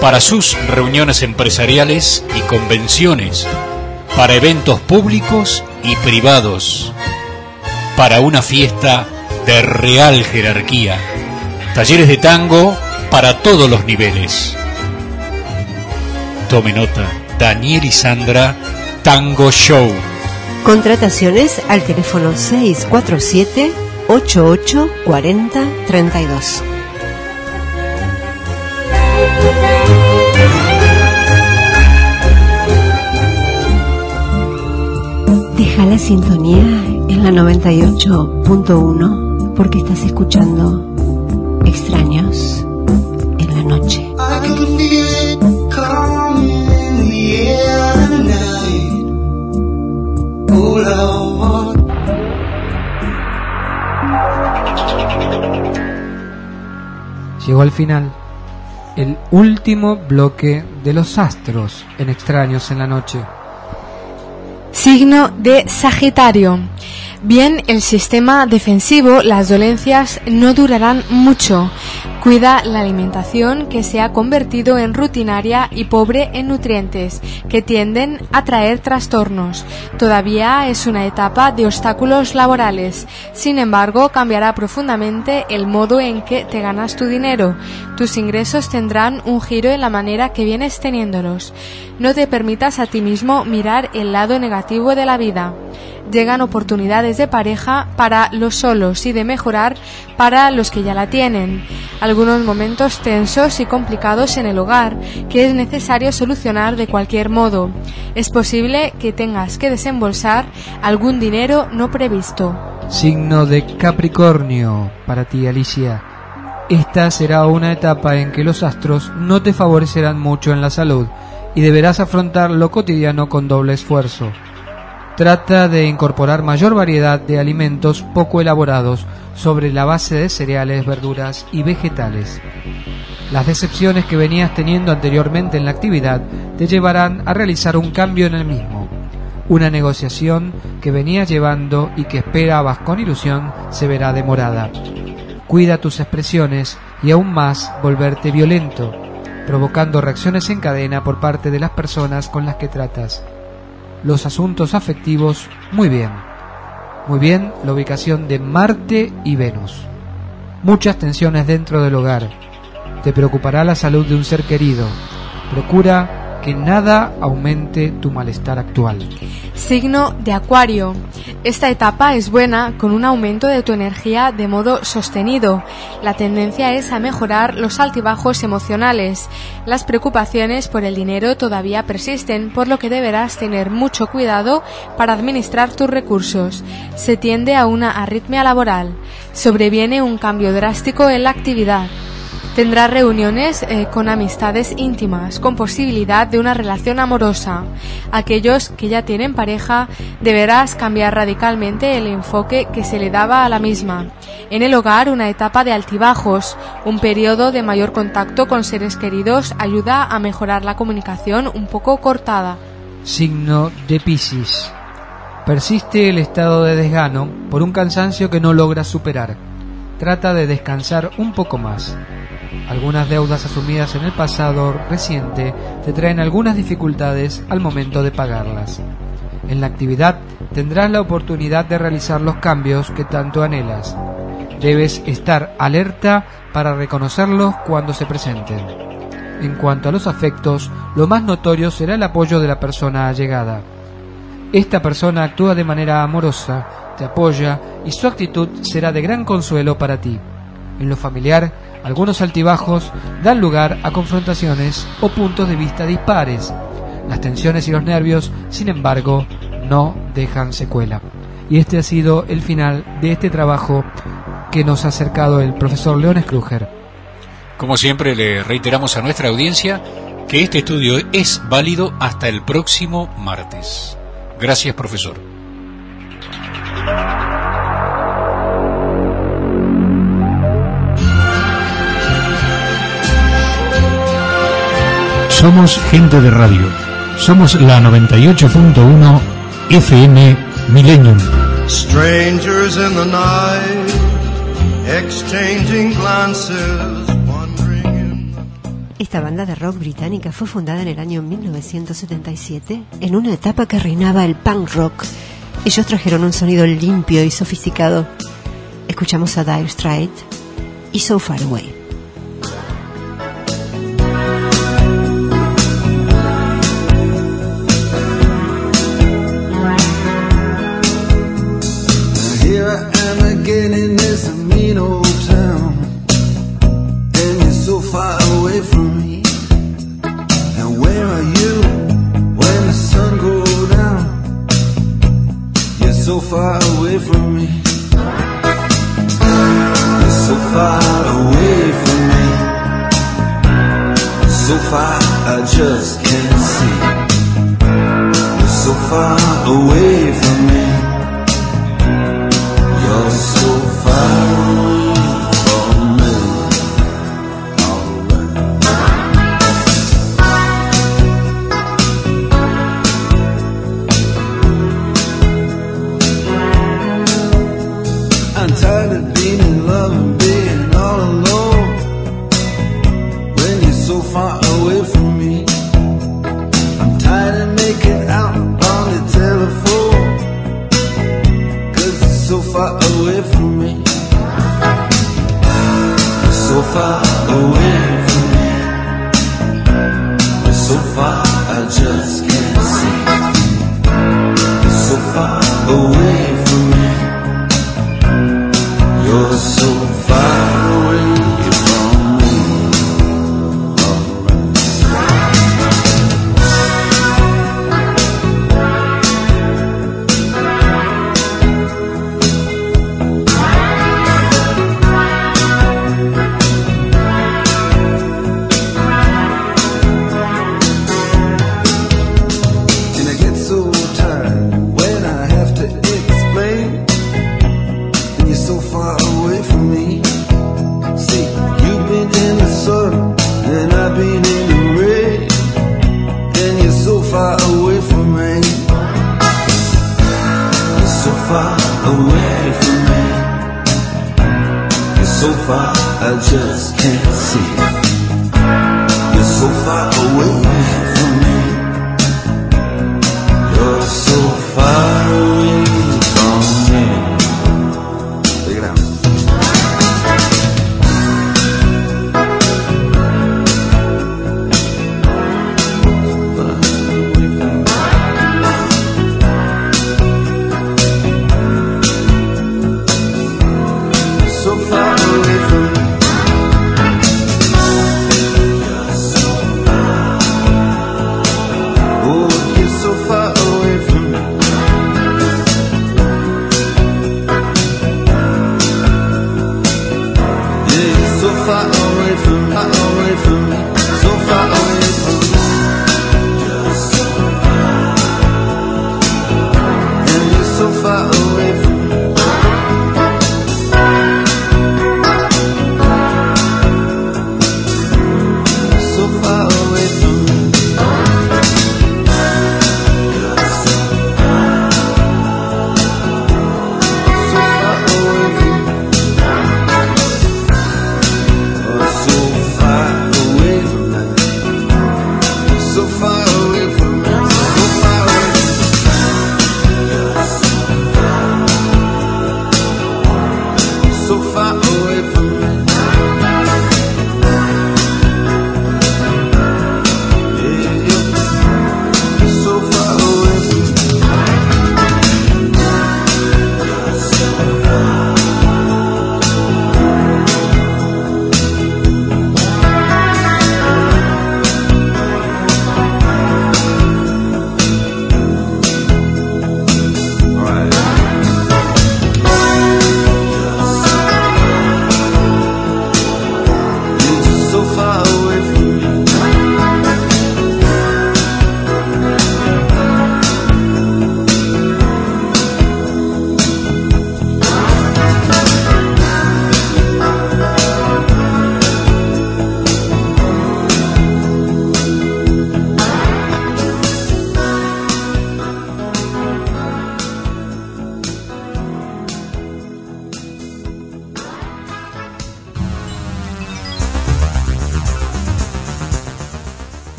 Para sus reuniones empresariales y convenciones. Para eventos públicos y privados. Para una fiesta de real jerarquía. Talleres de tango para todos los niveles. Tome nota, Daniel y Sandra, Tango Show. Contrataciones al teléfono 647-8840-32. Deja la sintonía en la 98.1 porque estás escuchando Extraños en la noche. I Llegó al final el último bloque de los astros en Extraños en la Noche. Signo de Sagitario. Bien, el sistema defensivo, las dolencias no durarán mucho. Cuida la alimentación que se ha convertido en rutinaria y pobre en nutrientes, que tienden a traer trastornos. Todavía es una etapa de obstáculos laborales. Sin embargo, cambiará profundamente el modo en que te ganas tu dinero. Tus ingresos tendrán un giro en la manera que vienes teniéndolos. No te permitas a ti mismo mirar el lado negativo de la vida llegan oportunidades de pareja para los solos y de mejorar para los que ya la tienen. Algunos momentos tensos y complicados en el hogar que es necesario solucionar de cualquier modo. Es posible que tengas que desembolsar algún dinero no previsto. Signo de Capricornio para ti, Alicia. Esta será una etapa en que los astros no te favorecerán mucho en la salud y deberás afrontar lo cotidiano con doble esfuerzo. Trata de incorporar mayor variedad de alimentos poco elaborados sobre la base de cereales, verduras y vegetales. Las decepciones que venías teniendo anteriormente en la actividad te llevarán a realizar un cambio en el mismo. Una negociación que venías llevando y que esperabas con ilusión se verá demorada. Cuida tus expresiones y aún más volverte violento, provocando reacciones en cadena por parte de las personas con las que tratas los asuntos afectivos muy bien. Muy bien la ubicación de Marte y Venus. Muchas tensiones dentro del hogar. Te preocupará la salud de un ser querido. Procura que nada aumente tu malestar actual. Signo de Acuario. Esta etapa es buena con un aumento de tu energía de modo sostenido. La tendencia es a mejorar los altibajos emocionales. Las preocupaciones por el dinero todavía persisten, por lo que deberás tener mucho cuidado para administrar tus recursos. Se tiende a una arritmia laboral. Sobreviene un cambio drástico en la actividad. Tendrá reuniones eh, con amistades íntimas, con posibilidad de una relación amorosa. Aquellos que ya tienen pareja deberás cambiar radicalmente el enfoque que se le daba a la misma. En el hogar una etapa de altibajos, un periodo de mayor contacto con seres queridos ayuda a mejorar la comunicación un poco cortada. Signo de Piscis. Persiste el estado de desgano por un cansancio que no logras superar. Trata de descansar un poco más. Algunas deudas asumidas en el pasado reciente te traen algunas dificultades al momento de pagarlas. En la actividad tendrás la oportunidad de realizar los cambios que tanto anhelas. Debes estar alerta para reconocerlos cuando se presenten. En cuanto a los afectos, lo más notorio será el apoyo de la persona allegada. Esta persona actúa de manera amorosa, te apoya y su actitud será de gran consuelo para ti. En lo familiar, algunos altibajos dan lugar a confrontaciones o puntos de vista dispares. Las tensiones y los nervios, sin embargo, no dejan secuela. Y este ha sido el final de este trabajo que nos ha acercado el profesor León Kruger. Como siempre, le reiteramos a nuestra audiencia que este estudio es válido hasta el próximo martes. Gracias, profesor. Somos gente de radio. Somos la 98.1 FM Millennium. Strangers in the night, exchanging glances. Esta banda de rock británica fue fundada en el año 1977 en una etapa que reinaba el punk rock. Ellos trajeron un sonido limpio y sofisticado. Escuchamos a Dire Straits y So Far Away.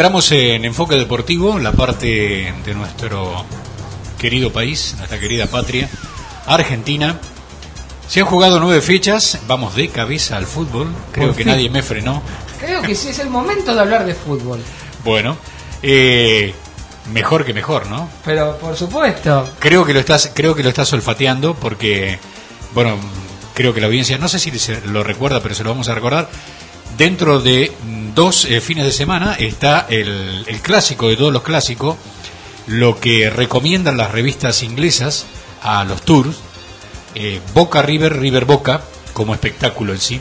Entramos en Enfoque Deportivo, la parte de nuestro querido país, nuestra querida patria, Argentina. Se han jugado nueve fechas, vamos de cabeza al fútbol, creo Por que fin. nadie me frenó. Creo que sí es el momento de hablar de fútbol. Bueno, eh, mejor que mejor, ¿no? Pero por supuesto. Creo que lo estás, creo que lo estás olfateando porque, bueno, creo que la audiencia, no sé si se lo recuerda, pero se lo vamos a recordar. Dentro de dos eh, fines de semana está el, el clásico de todos los clásicos, lo que recomiendan las revistas inglesas a los tours, eh, Boca River, River Boca, como espectáculo en sí.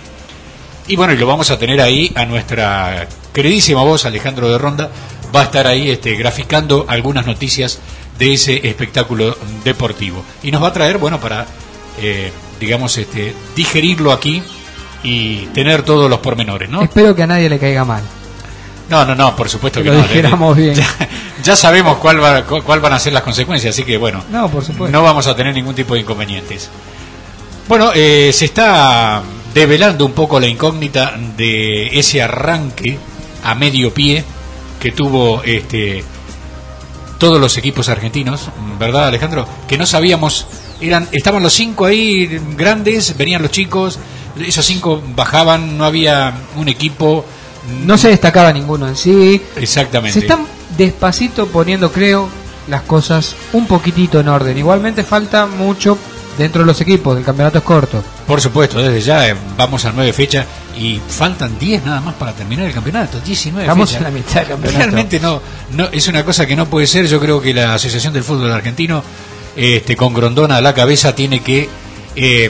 Y bueno, y lo vamos a tener ahí a nuestra queridísima voz, Alejandro de Ronda, va a estar ahí este, graficando algunas noticias de ese espectáculo deportivo. Y nos va a traer, bueno, para, eh, digamos, este, digerirlo aquí y tener todos los pormenores, ¿no? Espero que a nadie le caiga mal. No, no, no, por supuesto que, Que lo no. dijéramos bien. Ya, ya sabemos cuál, va, cu- cuál van a ser las consecuencias, así que bueno, No, por supuesto. no vamos a tener ningún tipo de inconvenientes. Bueno, eh, se está develando un poco la incógnita de ese arranque a medio pie que tuvo este todos los equipos argentinos, ¿verdad, Alejandro? Que no sabíamos, eran estaban los cinco ahí grandes, venían los chicos, esos cinco bajaban, no había un equipo. No se destacaba ninguno en sí. Exactamente. Se están despacito poniendo, creo, las cosas un poquitito en orden. Igualmente falta mucho dentro de los equipos, el campeonato es corto. Por supuesto, desde ya eh, vamos a nueve fechas y faltan 10 nada más para terminar el campeonato. 19 Estamos fechas. en la mitad del campeonato. Realmente no, no, es una cosa que no puede ser. Yo creo que la Asociación del Fútbol Argentino, este, con Grondona a la cabeza, tiene que eh,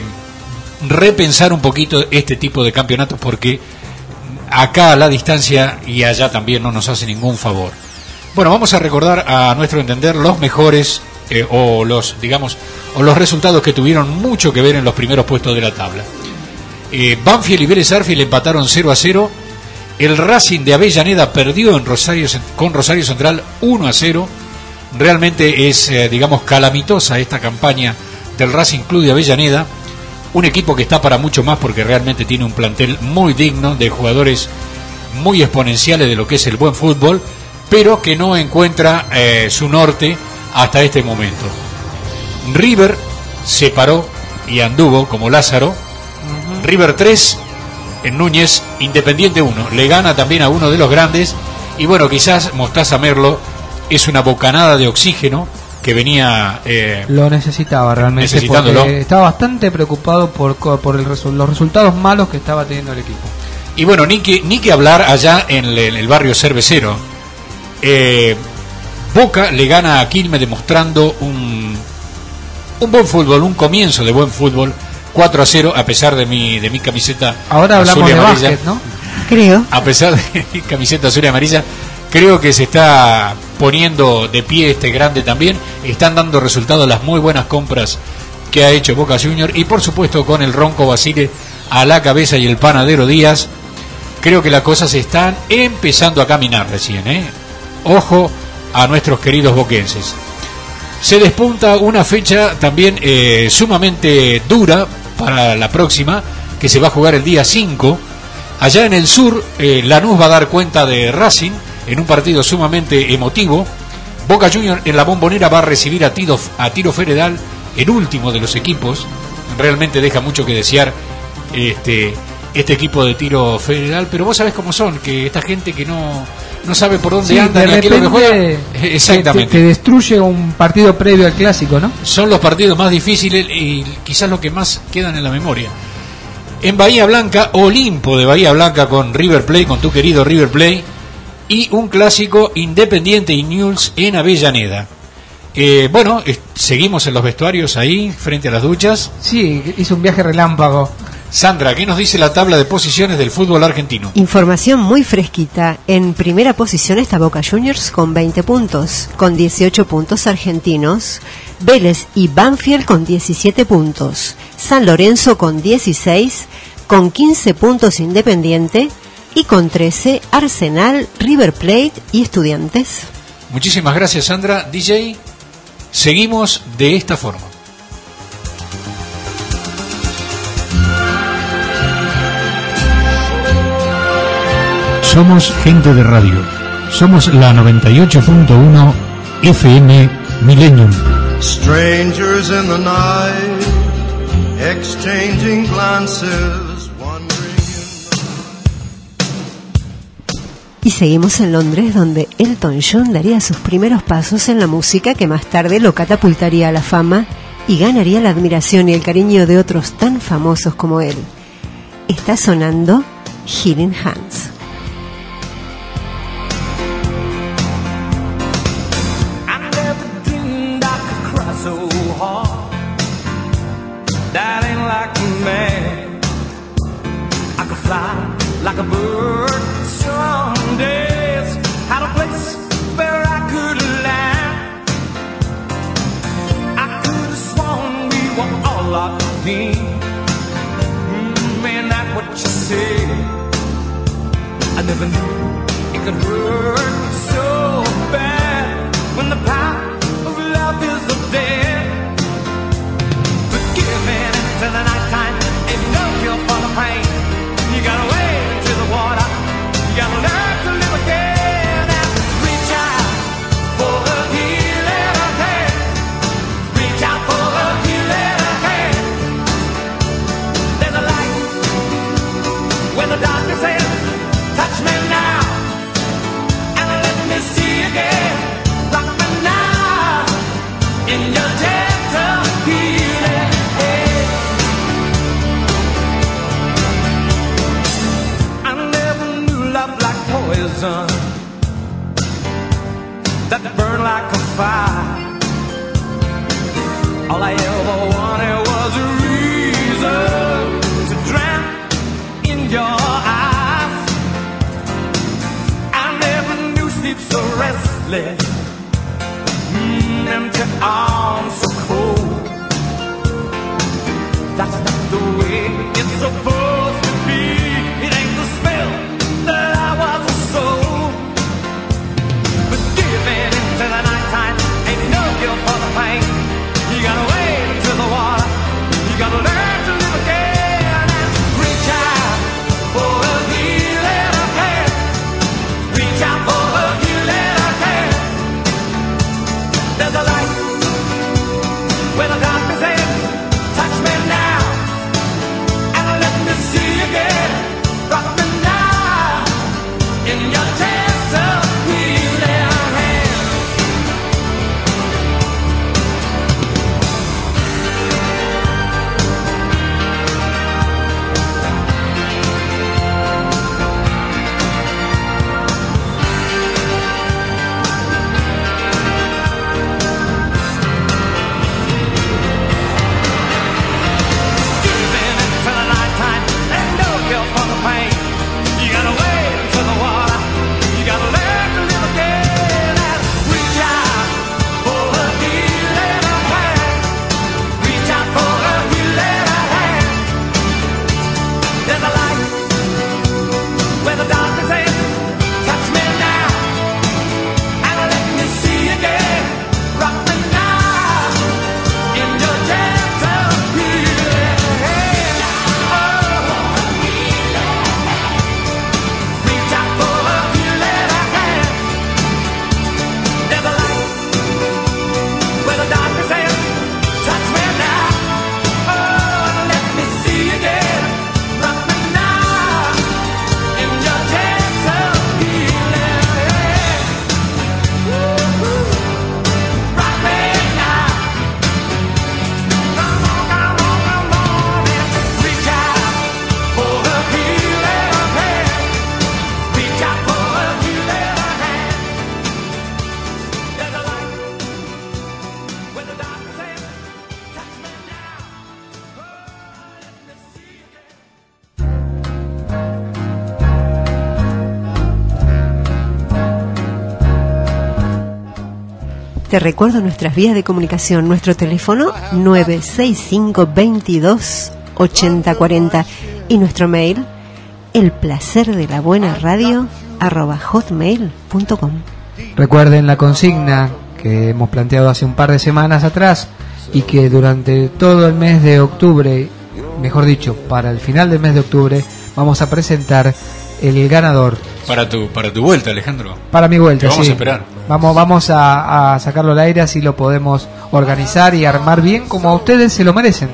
repensar un poquito este tipo de campeonatos porque acá a la distancia y allá también no nos hace ningún favor. Bueno, vamos a recordar a nuestro entender los mejores eh, o los, digamos, o los resultados que tuvieron mucho que ver en los primeros puestos de la tabla. Eh, Banfield y Vélez Arfield empataron 0 a 0. El Racing de Avellaneda perdió en Rosario, con Rosario Central 1 a 0. Realmente es, eh, digamos, calamitosa esta campaña del Racing Club de Avellaneda. Un equipo que está para mucho más porque realmente tiene un plantel muy digno de jugadores muy exponenciales de lo que es el buen fútbol, pero que no encuentra eh, su norte hasta este momento. River se paró y anduvo como Lázaro. River 3 en Núñez, Independiente 1. Le gana también a uno de los grandes. Y bueno, quizás Mostaza Merlo es una bocanada de oxígeno que venía eh, Lo necesitaba realmente Necesitándolo. porque estaba bastante preocupado por, co- por el resu- los resultados malos que estaba teniendo el equipo. Y bueno, ni que, ni que hablar allá en el, en el barrio cervecero. Eh, Boca le gana a Quilmes demostrando un, un buen fútbol, un comienzo de buen fútbol. 4 a 0 a pesar de mi, de mi camiseta Ahora hablamos azul y de amarilla. básquet, ¿no? Creo. A pesar de mi camiseta azul y amarilla, creo que se está poniendo de pie este grande también. Están dando resultados las muy buenas compras que ha hecho Boca Junior y por supuesto con el Ronco Basile a la cabeza y el panadero Díaz. Creo que las cosas están empezando a caminar recién. ¿eh? Ojo a nuestros queridos boquenses. Se despunta una fecha también eh, sumamente dura para la próxima, que se va a jugar el día 5. Allá en el sur, eh, Lanús va a dar cuenta de Racing en un partido sumamente emotivo. Boca Junior en la bombonera va a recibir a Tiro, a Tiro Federal, el último de los equipos. Realmente deja mucho que desear este, este equipo de Tiro Federal, pero vos sabés cómo son, que esta gente que no, no sabe por dónde Sí, anda ni que juega. Exactamente. Te, te destruye un partido previo al clásico, ¿no? son los partidos más difíciles y quizás los que más quedan en la memoria. En Bahía Blanca, Olimpo de Bahía Blanca con River Plate, con tu querido River Plate, y un clásico Independiente y News en Avellaneda. Eh, bueno, seguimos en los vestuarios ahí, frente a las duchas. Sí, hizo un viaje relámpago. Sandra, ¿qué nos dice la tabla de posiciones del fútbol argentino? Información muy fresquita. En primera posición está Boca Juniors con 20 puntos, con 18 puntos argentinos. Vélez y Banfield con 17 puntos. San Lorenzo con 16, con 15 puntos Independiente y con 13 Arsenal, River Plate y Estudiantes. Muchísimas gracias, Sandra. DJ, seguimos de esta forma. Somos gente de radio. Somos la 98.1 FM Millennium. Strangers in the night, exchanging glances, Y seguimos en Londres, donde Elton John daría sus primeros pasos en la música que más tarde lo catapultaría a la fama y ganaría la admiración y el cariño de otros tan famosos como él. Está sonando Healing Hands. I never knew it could hurt so restless, mm, empty arms so cold. That's not the way it's supposed to be. It ain't the spell that I was sold. But giving into the nighttime ain't no cure for the pain. You gotta wade into the water. You gotta Te recuerdo nuestras vías de comunicación, nuestro teléfono 965 22 8040 y nuestro mail el placer de la buena radio arroba hotmail.com. Recuerden la consigna que hemos planteado hace un par de semanas atrás y que durante todo el mes de octubre, mejor dicho, para el final del mes de octubre, vamos a presentar el ganador. Para tu, para tu vuelta, Alejandro. Para mi vuelta, Te vamos sí. a esperar. Vamos, vamos a, a sacarlo al aire, así lo podemos organizar y armar bien como a ustedes se lo merecen.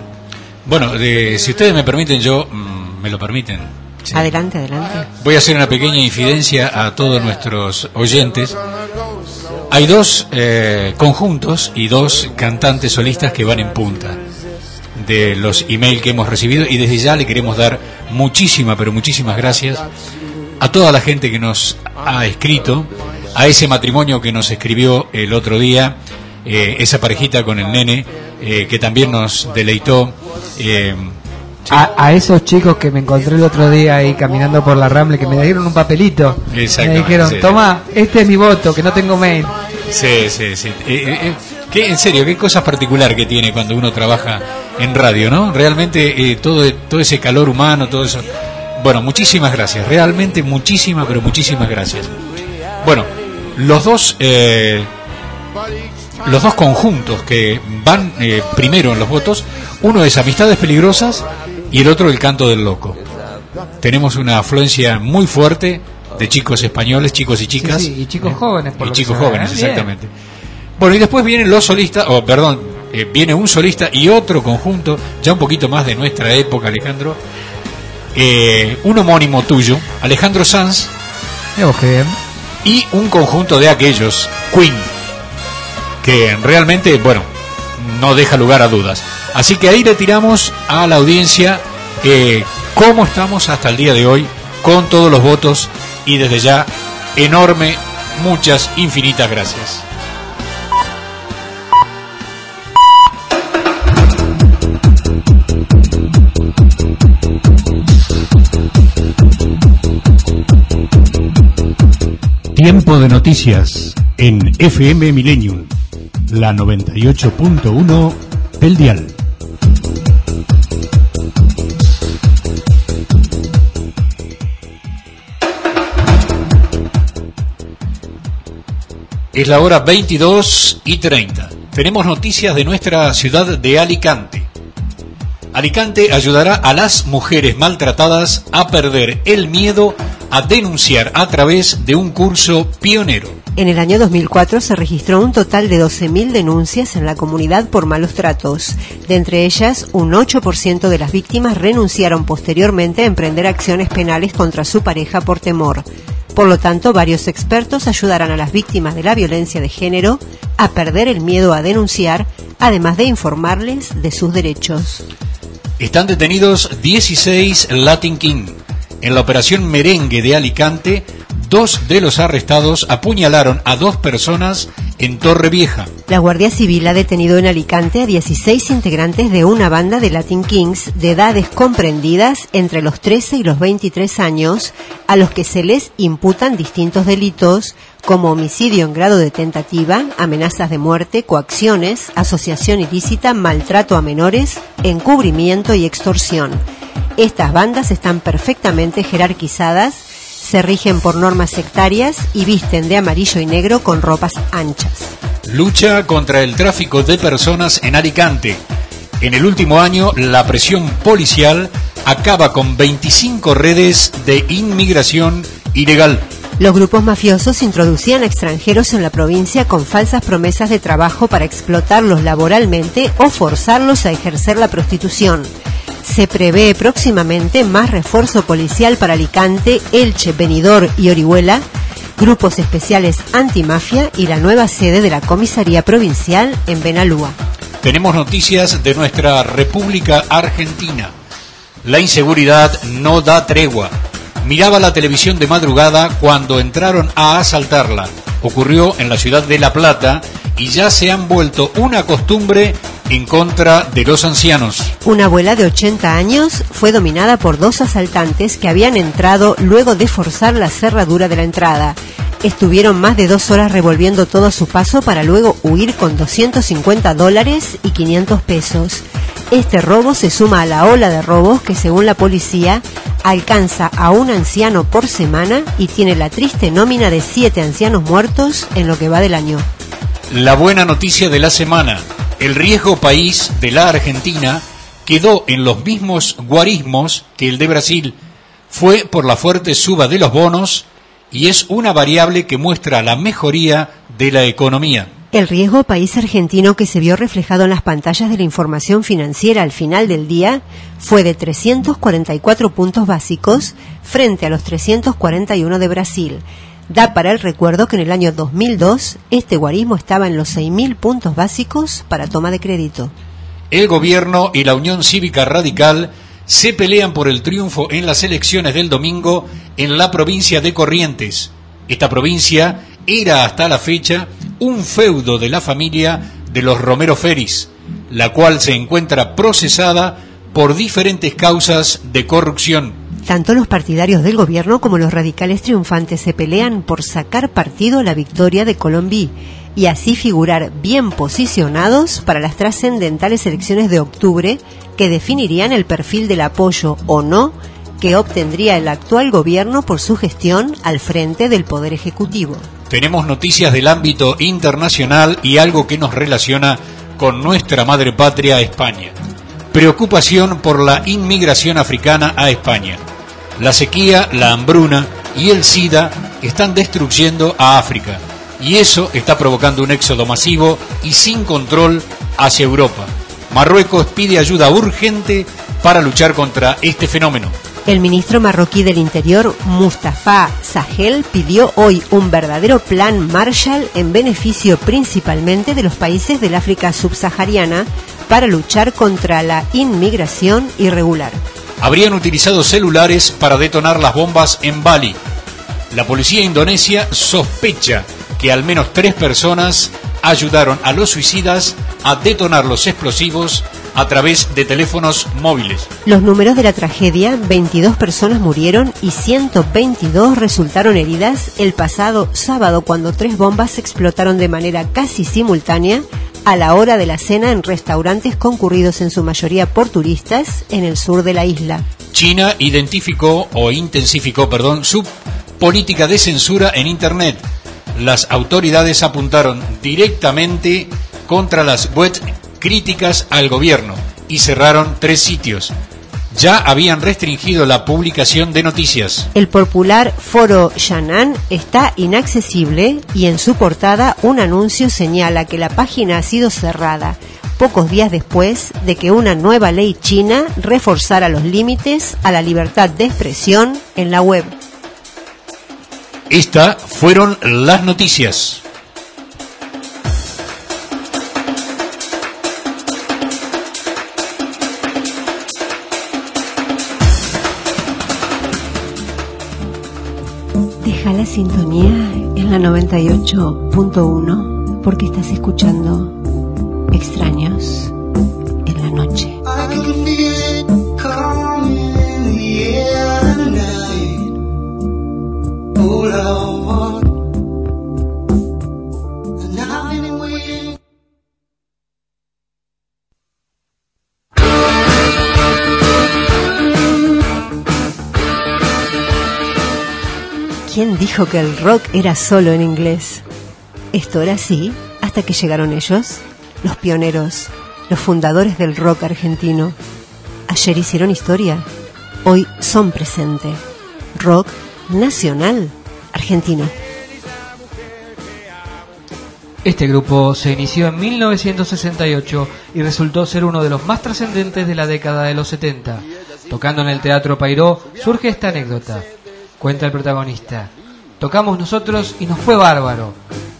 Bueno, de- si ustedes me permiten, yo mm, me lo permiten. Sí. Adelante, adelante. Voy a hacer una pequeña infidencia a todos nuestros oyentes. Hay dos eh, conjuntos y dos cantantes solistas que van en punta de los emails que hemos recibido y desde ya le queremos dar muchísimas, pero muchísimas gracias a toda la gente que nos ha escrito, a ese matrimonio que nos escribió el otro día, eh, esa parejita con el nene, eh, que también nos deleitó. eh, A, a esos chicos que me encontré el otro día ahí caminando por la Ramble, que me dieron un papelito. Me dijeron, sí. toma, este es mi voto, que no tengo mail. Sí, sí, sí. Qué- en serio, qué cosas particular que tiene cuando uno trabaja en radio, ¿no? Realmente eh, todo, todo ese calor humano, todo eso. Bueno, muchísimas gracias. Realmente muchísimas, pero muchísimas gracias. Bueno, los dos, eh, los dos conjuntos que van eh, primero en los votos, uno es Amistades Peligrosas y el otro El Canto del Loco. Tenemos una afluencia muy fuerte de chicos españoles, chicos y chicas. Sí, sí, y chicos jóvenes, por Y lo que chicos jóvenes, ¿eh? Bien. exactamente. Bueno, y después vienen los solistas, o perdón, eh, viene un solista y otro conjunto, ya un poquito más de nuestra época, Alejandro. Eh, un homónimo tuyo, Alejandro Sanz, qué bien. Y un conjunto de aquellos, Queen, que realmente, bueno, no deja lugar a dudas. Así que ahí le tiramos a la audiencia eh, cómo estamos hasta el día de hoy con todos los votos y desde ya enorme, muchas, infinitas gracias. Tiempo de noticias en FM Millennium, la 98.1 del dial. Es la hora 22 y 30. Tenemos noticias de nuestra ciudad de Alicante. Alicante ayudará a las mujeres maltratadas a perder el miedo a denunciar a través de un curso pionero. En el año 2004 se registró un total de 12.000 denuncias en la comunidad por malos tratos. De entre ellas, un 8% de las víctimas renunciaron posteriormente a emprender acciones penales contra su pareja por temor. Por lo tanto, varios expertos ayudarán a las víctimas de la violencia de género a perder el miedo a denunciar, además de informarles de sus derechos. Están detenidos 16 Latin King. En la operación Merengue de Alicante, dos de los arrestados apuñalaron a dos personas en Torre Vieja. La Guardia Civil ha detenido en Alicante a 16 integrantes de una banda de Latin Kings de edades comprendidas entre los 13 y los 23 años, a los que se les imputan distintos delitos como homicidio en grado de tentativa, amenazas de muerte, coacciones, asociación ilícita, maltrato a menores, encubrimiento y extorsión. Estas bandas están perfectamente jerarquizadas, se rigen por normas sectarias y visten de amarillo y negro con ropas anchas. Lucha contra el tráfico de personas en Alicante. En el último año, la presión policial acaba con 25 redes de inmigración ilegal. Los grupos mafiosos introducían a extranjeros en la provincia con falsas promesas de trabajo para explotarlos laboralmente o forzarlos a ejercer la prostitución. Se prevé próximamente más refuerzo policial para Alicante, Elche, Benidorm y Orihuela, grupos especiales antimafia y la nueva sede de la comisaría provincial en Benalúa. Tenemos noticias de nuestra República Argentina. La inseguridad no da tregua. Miraba la televisión de madrugada cuando entraron a asaltarla. Ocurrió en la ciudad de La Plata y ya se han vuelto una costumbre en contra de los ancianos. Una abuela de 80 años fue dominada por dos asaltantes que habían entrado luego de forzar la cerradura de la entrada. Estuvieron más de dos horas revolviendo todo a su paso para luego huir con 250 dólares y 500 pesos. Este robo se suma a la ola de robos que según la policía alcanza a un anciano por semana y tiene la triste nómina de siete ancianos muertos en lo que va del año. La buena noticia de la semana. El riesgo país de la Argentina quedó en los mismos guarismos que el de Brasil. fue por la fuerte suba de los bonos y es una variable que muestra la mejoría de la economía. El riesgo país argentino que se vio reflejado en las pantallas de la información financiera al final del día fue de 344 puntos básicos frente a los 341 de Brasil. Da para el recuerdo que en el año 2002 este guarismo estaba en los 6.000 puntos básicos para toma de crédito. El gobierno y la Unión Cívica Radical se pelean por el triunfo en las elecciones del domingo en la provincia de Corrientes. Esta provincia era hasta la fecha un feudo de la familia de los Romero Feris, la cual se encuentra procesada por diferentes causas de corrupción. Tanto los partidarios del gobierno como los radicales triunfantes se pelean por sacar partido a la victoria de Colombí y así figurar bien posicionados para las trascendentales elecciones de octubre que definirían el perfil del apoyo o no que obtendría el actual gobierno por su gestión al frente del Poder Ejecutivo. Tenemos noticias del ámbito internacional y algo que nos relaciona con nuestra madre patria, España. Preocupación por la inmigración africana a España. La sequía, la hambruna y el SIDA están destruyendo a África y eso está provocando un éxodo masivo y sin control hacia Europa. Marruecos pide ayuda urgente para luchar contra este fenómeno. El ministro marroquí del Interior, Mustafa Sahel, pidió hoy un verdadero plan Marshall en beneficio principalmente de los países del África subsahariana para luchar contra la inmigración irregular. Habrían utilizado celulares para detonar las bombas en Bali. La policía indonesia sospecha que al menos tres personas ayudaron a los suicidas a detonar los explosivos a través de teléfonos móviles. Los números de la tragedia, 22 personas murieron y 122 resultaron heridas el pasado sábado cuando tres bombas explotaron de manera casi simultánea a la hora de la cena en restaurantes concurridos en su mayoría por turistas en el sur de la isla. China identificó o intensificó, perdón, su política de censura en Internet. Las autoridades apuntaron directamente contra las webs críticas al gobierno y cerraron tres sitios. Ya habían restringido la publicación de noticias. El popular foro Yan'an está inaccesible y en su portada un anuncio señala que la página ha sido cerrada pocos días después de que una nueva ley china reforzara los límites a la libertad de expresión en la web. Estas fueron las noticias. La sintonía en la 98.1 porque estás escuchando Extraños en la noche. Dijo que el rock era solo en inglés? Esto era así hasta que llegaron ellos, los pioneros, los fundadores del rock argentino. Ayer hicieron historia, hoy son presente. Rock nacional argentino. Este grupo se inició en 1968 y resultó ser uno de los más trascendentes de la década de los 70. Tocando en el Teatro Pairó surge esta anécdota. Cuenta el protagonista. Tocamos nosotros y nos fue bárbaro.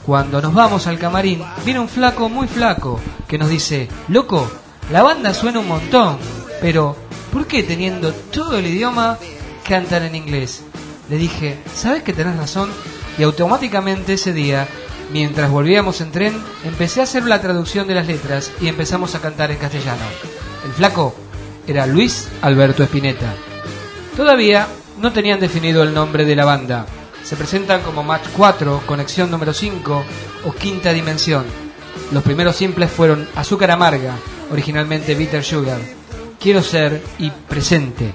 Cuando nos vamos al camarín, viene un flaco muy flaco que nos dice, loco, la banda suena un montón, pero ¿por qué teniendo todo el idioma cantan en inglés? Le dije, ¿sabes que tenés razón? Y automáticamente ese día, mientras volvíamos en tren, empecé a hacer la traducción de las letras y empezamos a cantar en castellano. El flaco era Luis Alberto Espineta. Todavía no tenían definido el nombre de la banda. Se presentan como Match 4, Conexión número 5 o Quinta Dimensión. Los primeros simples fueron Azúcar Amarga, originalmente Bitter Sugar, Quiero Ser y Presente,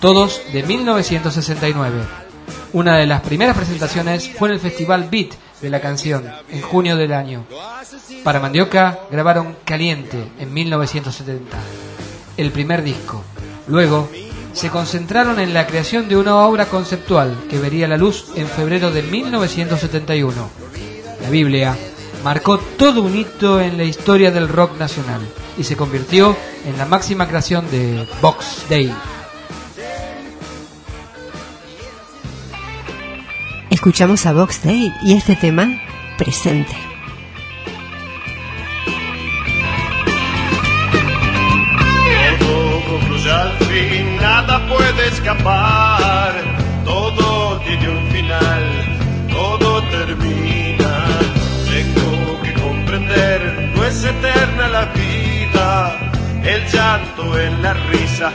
todos de 1969. Una de las primeras presentaciones fue en el Festival Beat de la canción, en junio del año. Para Mandioca grabaron Caliente en 1970, el primer disco. Luego, se concentraron en la creación de una obra conceptual que vería la luz en febrero de 1971. La Biblia marcó todo un hito en la historia del rock nacional y se convirtió en la máxima creación de Box Day. Escuchamos a Box Day y este tema, presente. Nada puede escapar. Todo tiene un final, todo termina. Tengo que comprender, no es eterna la vida. El llanto en la risa,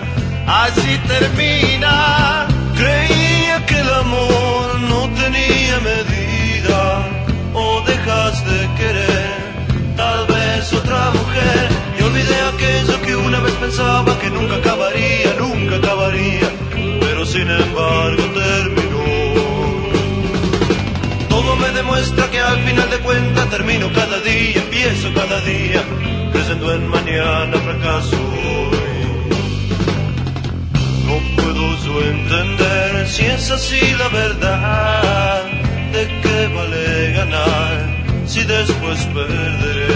así termina. Creía que el amor no tenía medida. O dejas de querer, tal vez otra mujer. Y olvidé aquello que una vez pensaba que nunca acabaría. Sin embargo terminó. Todo me demuestra que al final de cuentas termino cada día, empiezo cada día, creyendo en mañana fracaso hoy. No puedo yo entender si es así la verdad, de qué vale ganar si después perderé.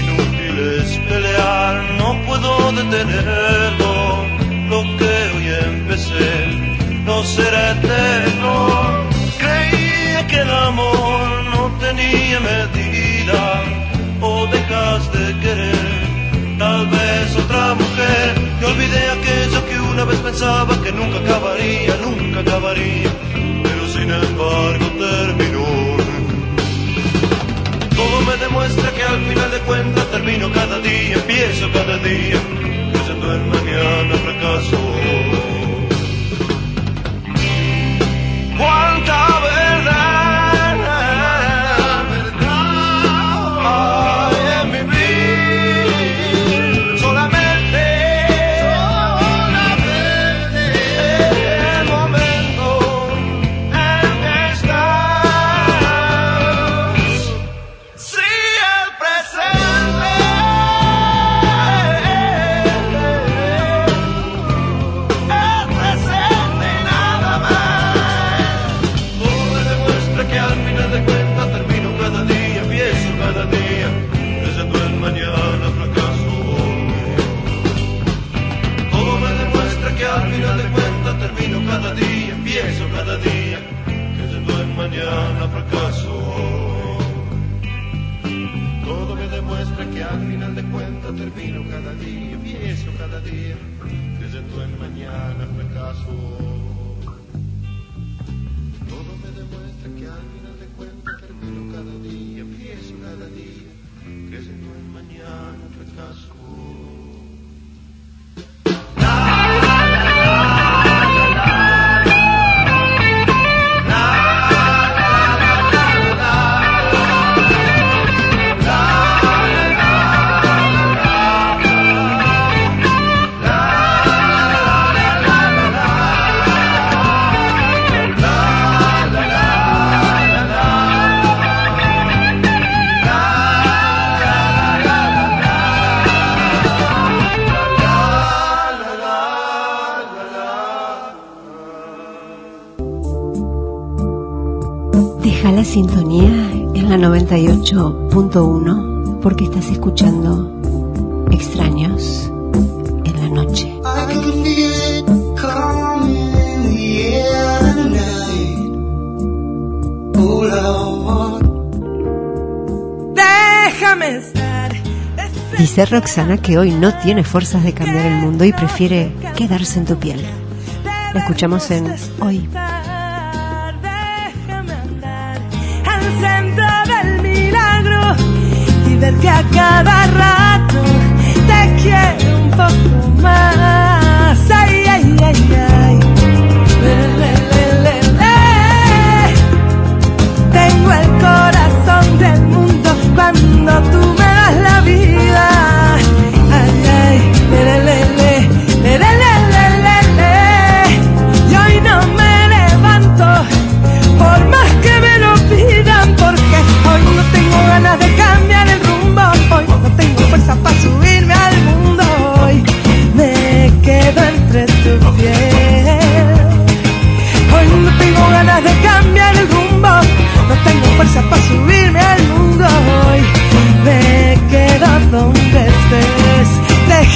Inútil es pelear, no puedo detenerlo, lo que hoy empecé no será eterno. Creía que el amor no tenía medida, o dejas de querer, tal vez otra mujer. Y olvidé aquello que una vez pensaba que nunca acabaría, nunca acabaría, pero sin embargo terminó. Todo me demuestra que al final de cuentas termino cada día, empiezo cada día, creyendo en mañana fracaso. Cuánta Todo me demuestra que al final de cuentas 98.1 porque estás escuchando Extraños en la noche. Déjame estar. Dice Roxana que hoy no tiene fuerzas de cambiar el mundo y prefiere quedarse en tu piel. La escuchamos en Hoy. Que a cada rato te quiero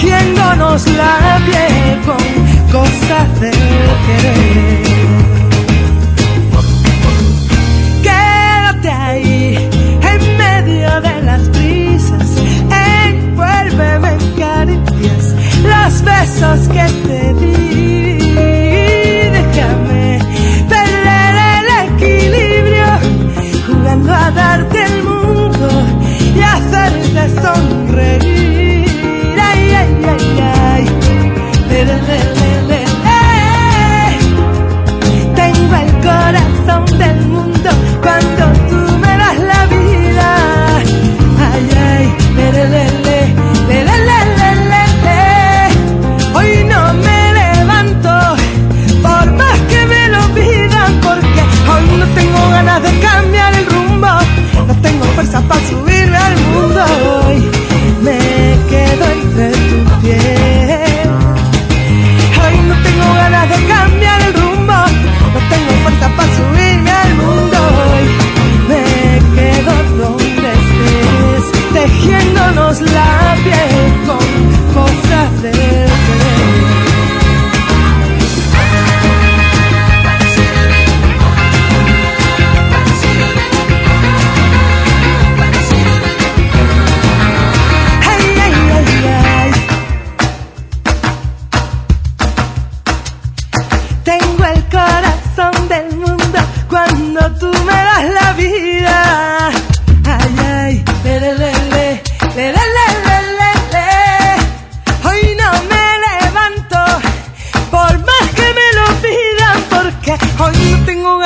tejiéndonos la piel con cosas del querer. Quédate ahí, en medio de las brisas, envuélveme en caricias, los besos que te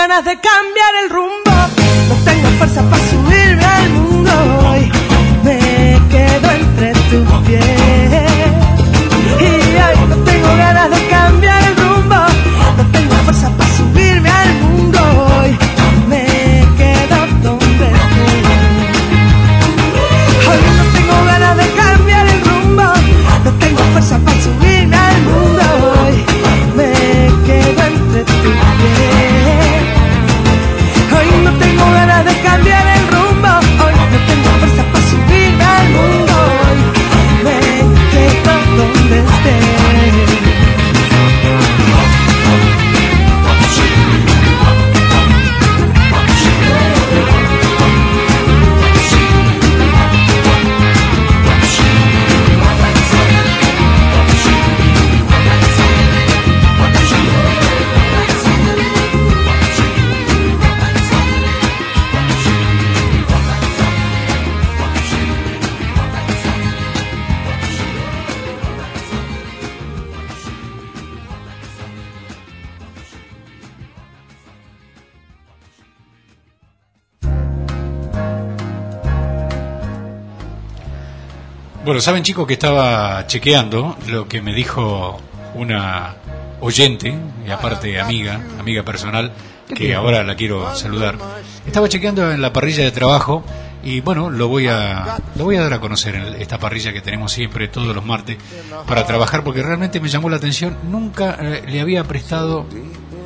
ganas de cambiar el rumbo. No tengo fuerza para subirme al mundo. Hoy saben chicos que estaba chequeando lo que me dijo una oyente, y aparte amiga, amiga personal, que ahora la quiero saludar. Estaba chequeando en la parrilla de trabajo y bueno, lo voy a lo voy a dar a conocer en esta parrilla que tenemos siempre todos los martes para trabajar porque realmente me llamó la atención, nunca eh, le había prestado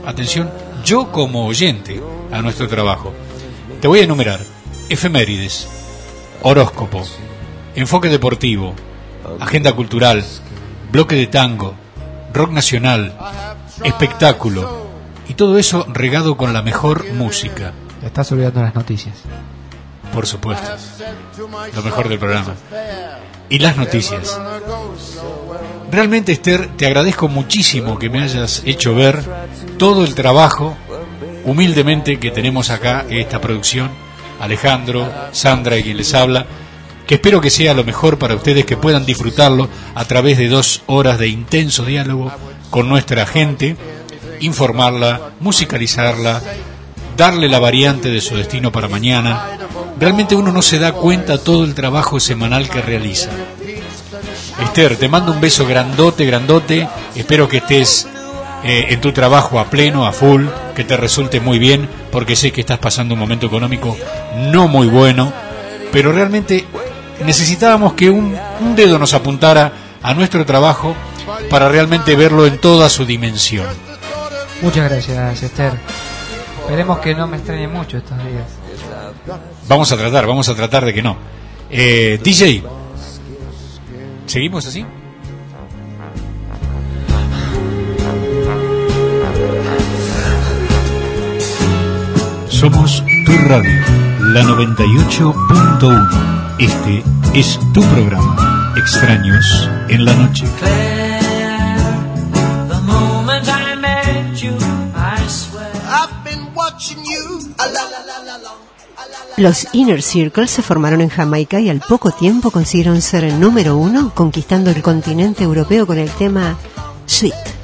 atención yo como oyente a nuestro trabajo. Te voy a enumerar. Efemérides, horóscopo, enfoque deportivo, agenda cultural, bloque de tango, rock nacional, espectáculo y todo eso regado con la mejor música. Estás olvidando las noticias. Por supuesto. Lo mejor del programa. Y las noticias. Realmente, Esther, te agradezco muchísimo que me hayas hecho ver todo el trabajo, humildemente, que tenemos acá en esta producción. Alejandro, Sandra y quien les habla. Que espero que sea lo mejor para ustedes, que puedan disfrutarlo a través de dos horas de intenso diálogo con nuestra gente, informarla, musicalizarla, darle la variante de su destino para mañana. Realmente uno no se da cuenta todo el trabajo semanal que realiza. Esther, te mando un beso grandote, grandote. Espero que estés eh, en tu trabajo a pleno, a full, que te resulte muy bien, porque sé que estás pasando un momento económico no muy bueno, pero realmente necesitábamos que un, dedo nos apuntara a nuestro trabajo para realmente verlo en toda su dimensión. Muchas gracias, Esther. Esperemos que no me extrañe mucho estos días. Vamos a tratar, vamos a tratar de que no. Eh, DJ, ¿seguimos así? Somos tu radio, la 98.1. Este es tu programa, Extraños en la Noche. Los Inner Circle se formaron en Jamaica y al poco tiempo consiguieron ser el número uno, conquistando el continente europeo con el tema Sweet.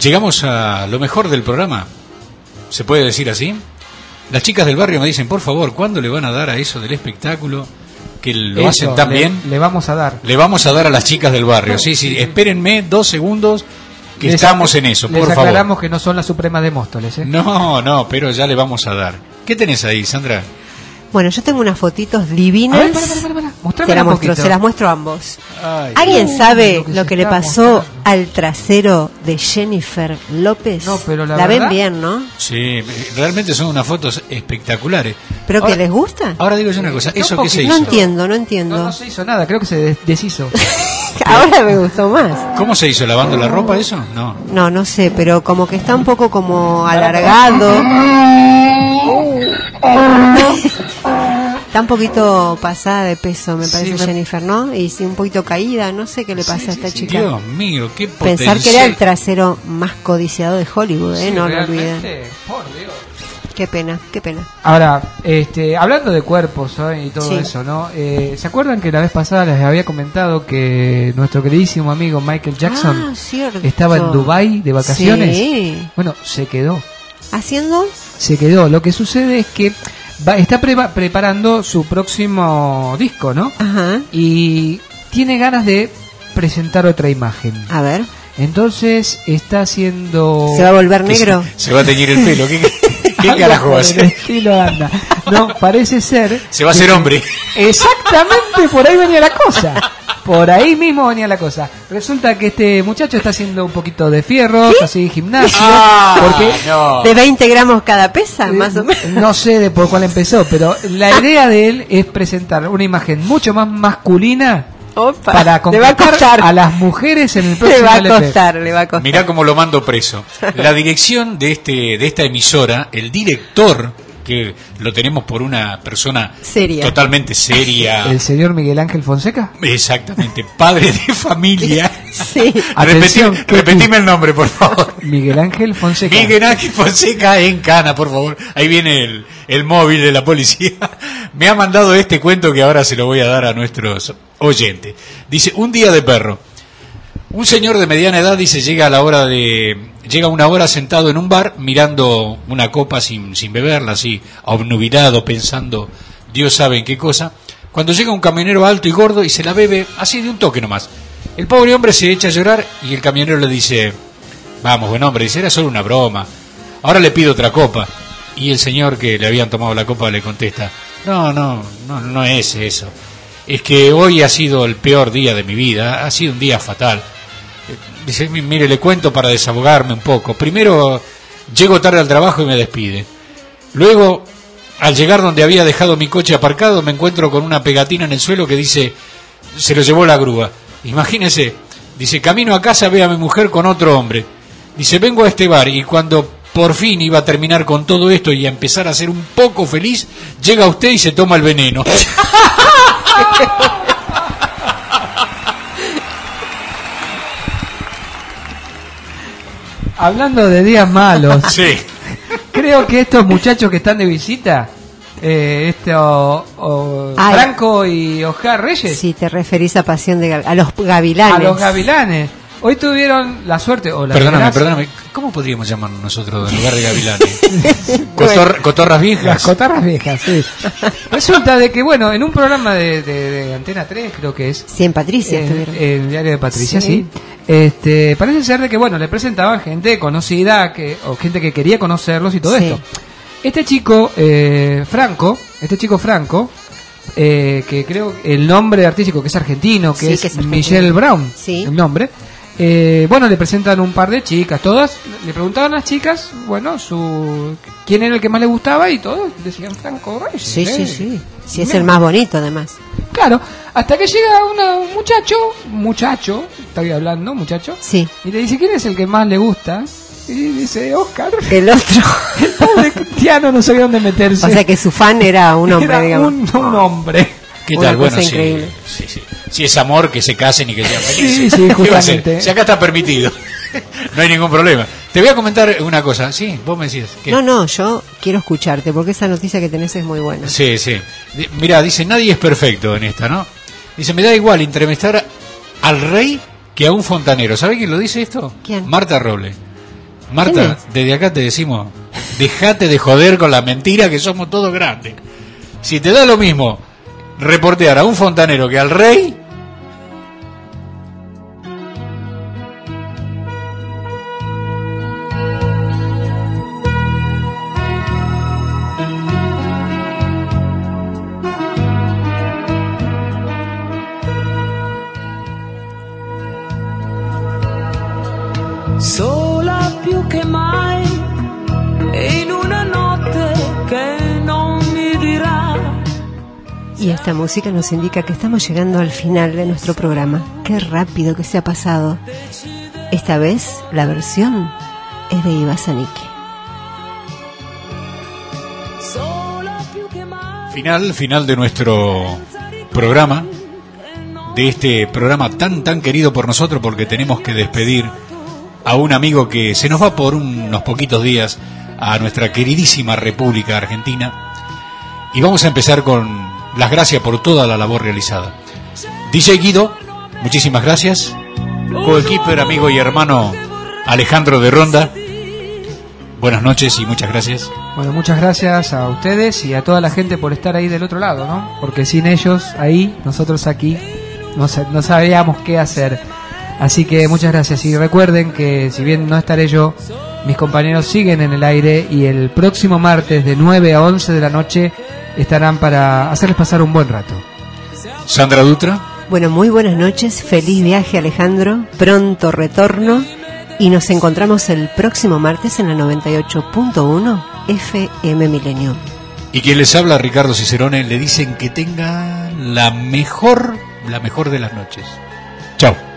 Llegamos a lo mejor del programa. ¿Se puede decir así? Las chicas del barrio me dicen, por favor, ¿cuándo le van a dar a eso del espectáculo? Que lo hacen tan bien. Le vamos a dar. Le vamos a dar a las chicas del barrio. Sí, sí, espérenme dos segundos que estamos en eso, por les aclaramos que no son la Suprema de Móstoles. ¿eh? No, no, pero ya le vamos a dar. ¿Qué tenés ahí, Sandra? Bueno, yo tengo unas fotitos divinas. Ver, para, para, para, se, las muestro, se las muestro a ambos. ¿Alguien sabe lo que, le pasó al trasero de Jennifer López? No, pero la, la ven bien, ¿no? Sí, realmente son unas fotos espectaculares. ¿Pero ahora, que les gusta? Ahora digo yo una cosa, ¿eso no, que se hizo? No entiendo, no entiendo. No, se hizo nada, creo que se deshizo. ahora me gustó más. ¿Cómo se hizo? ¿Lavando la ropa eso? No. No, no sé, pero como que está un poco como alargado. Está un poquito pasada de peso, me parece Jennifer, ¿no? Y sí, un poquito caída, no sé qué le pasa a esta chica. Dios mío, qué Pensar que era el potencial. trasero más codiciado de Hollywood, ¿eh? Sí, no lo olviden. por Dios. Qué pena, qué pena. Ahora, este, hablando de cuerpos ¿saben? y todo Sí. eso, ¿no? Eh, ¿Se acuerdan que la vez pasada les había comentado que nuestro queridísimo amigo Michael Jackson Ah, estaba en Dubai de vacaciones? Sí. Bueno, se quedó. ¿Haciendo? Se quedó. Lo que sucede es que va- está preparando su próximo disco, ¿no? Ajá. Y tiene ganas de presentar otra imagen. A ver. Entonces está haciendo... ¿Se va a volver se- negro? Se, va a teñir el pelo. ¿Qué, qué carajo va a por el hacer? estilo anda. No, parece ser. Se va a hacer hombre. Exactamente, por ahí venía la cosa. Por ahí mismo venía la cosa. Resulta que este muchacho está haciendo un poquito de fierro, así gimnasio, Ah, porque no. ¿De 20 gramos cada pesa, eh, más o menos? no sé de por cuál empezó, pero la idea de él es presentar una imagen mucho más masculina Opa, para le a conquistar a las mujeres en el Le próximo va a LP. costar, le va a costar. Mirá cómo lo mando preso. La dirección de este de esta emisora, el director que lo tenemos por una persona Seria. totalmente seria. El señor Miguel Ángel Fonseca. Exactamente, padre de familia. Sí. Atención, Repetí- repetime el nombre, por favor. Miguel Ángel Fonseca. Miguel Ángel Fonseca en Cana, por favor. Ahí viene el, el móvil de la policía. Me ha mandado este cuento que ahora se lo voy a dar a nuestros oyentes. Dice, un día de perro. Un señor de mediana edad dice llega a la hora de llega una hora sentado en un bar mirando una copa sin, sin beberla así obnubilado pensando Dios sabe en qué cosa cuando llega un camionero alto y gordo y se la bebe así de un toque nomás. El pobre hombre se echa a llorar y el camionero le dice vamos buen hombre dice era solo una broma. Ahora le pido otra copa y el señor que le habían tomado la copa le contesta no no no no es eso. Es que hoy ha sido el peor día de mi vida ha sido un día fatal Dice, "Mi- mire, le cuento para desahogarme un poco. Primero, llego tarde al trabajo y me despide. Luego, al llegar donde había dejado mi coche aparcado, me encuentro con una pegatina en el suelo que dice, se lo llevó la grúa. Imagínese, dice, camino a casa, ve a mi mujer con otro hombre. Dice, vengo a este bar y cuando por fin iba a terminar con todo esto y a empezar a ser un poco feliz, llega usted y se toma el veneno. Hablando de días malos, sí. creo que estos muchachos que están de visita, eh, este o- o Ay. Franco y Oscar Reyes, Si te referís a Pasión de Gav- a los gavilanes. a los gavilanes, hoy tuvieron la suerte o la Perdóname, desgracia- perdóname. ¿Cómo podríamos llamarnos nosotros en lugar de gavilanes? Cotor- cotorras Las viejas. cotarras viejas, sí. Resulta de que, bueno, en un programa de, de- de Antena 3, creo que es. Sí, en Patricia estuvieron. El diario de Patricia, Sí. sí. Este, parece ser de que, bueno, le presentaban gente conocida que, o gente que quería conocerlos y todo Sí. esto. Este chico, eh, Franco, este chico Franco, eh, que creo el nombre artístico que es argentino, que Sí, es, que es argentino. Michelle Brown, Sí. el nombre. Eh, bueno, le presentan un par de chicas, todas le preguntaban a las chicas, bueno, su quién era el que más le gustaba y todos decían Franco Reyes. Sí, ¿eh? sí, sí. Si es el más bonito, además. Claro, hasta que llega una- un muchacho, muchacho, estoy hablando, muchacho, Sí. y le dice quién es el que más le gusta. Y dice Oscar. El otro. El pobre cristiano no sabía dónde meterse. O sea que su fan era un hombre, Era digamos. un, un hombre. ¿Qué Una tal? Bueno, cosa sí, increíble. sí, sí. Si es amor, que se casen y que sean felices. Sí, sí, justamente. Si acá está permitido. no hay ningún problema. Te voy a comentar una cosa. Sí, vos me decías. ¿qué? No, no, yo quiero escucharte porque esa noticia que tenés es muy buena. Sí, sí. Mira, dice, nadie es perfecto en esta, ¿no? Dice, me da igual entrevistar al rey que a un fontanero. ¿Sabe quién lo dice esto? ¿Quién? Marta Roble. ¿Quién Marta, es? desde acá te decimos, dejate de joder con la mentira que somos todos grandes. Si te da lo mismo reportear a un fontanero que al rey, música nos indica que estamos llegando al final de nuestro programa. Qué rápido que se ha pasado. Esta vez la versión es de Ibasaniki. Final, final de nuestro programa, de este programa tan, tan querido por nosotros porque tenemos que despedir a un amigo que se nos va por unos poquitos días a nuestra queridísima República Argentina. Y vamos a empezar con las gracias por toda la labor realizada. DJ Guido, muchísimas gracias. Coequiper, amigo y hermano Alejandro de Ronda, buenas noches y muchas gracias. Bueno, muchas gracias a ustedes y a toda la gente por estar ahí del otro lado, ¿no? Porque sin ellos ahí, nosotros aquí, no, no sabíamos qué hacer. Así que muchas gracias y recuerden que si bien no estaré yo, mis compañeros siguen en el aire y el próximo martes de 9 a 11 de la noche estarán para hacerles pasar un buen rato. Sandra Dutra. Bueno, muy buenas noches, feliz viaje Alejandro, pronto retorno y nos encontramos el próximo martes en la 98.1 FM Milenio. Y quien les habla, Ricardo Cicerone, le dicen que tengan la mejor, la mejor de las noches. Chao.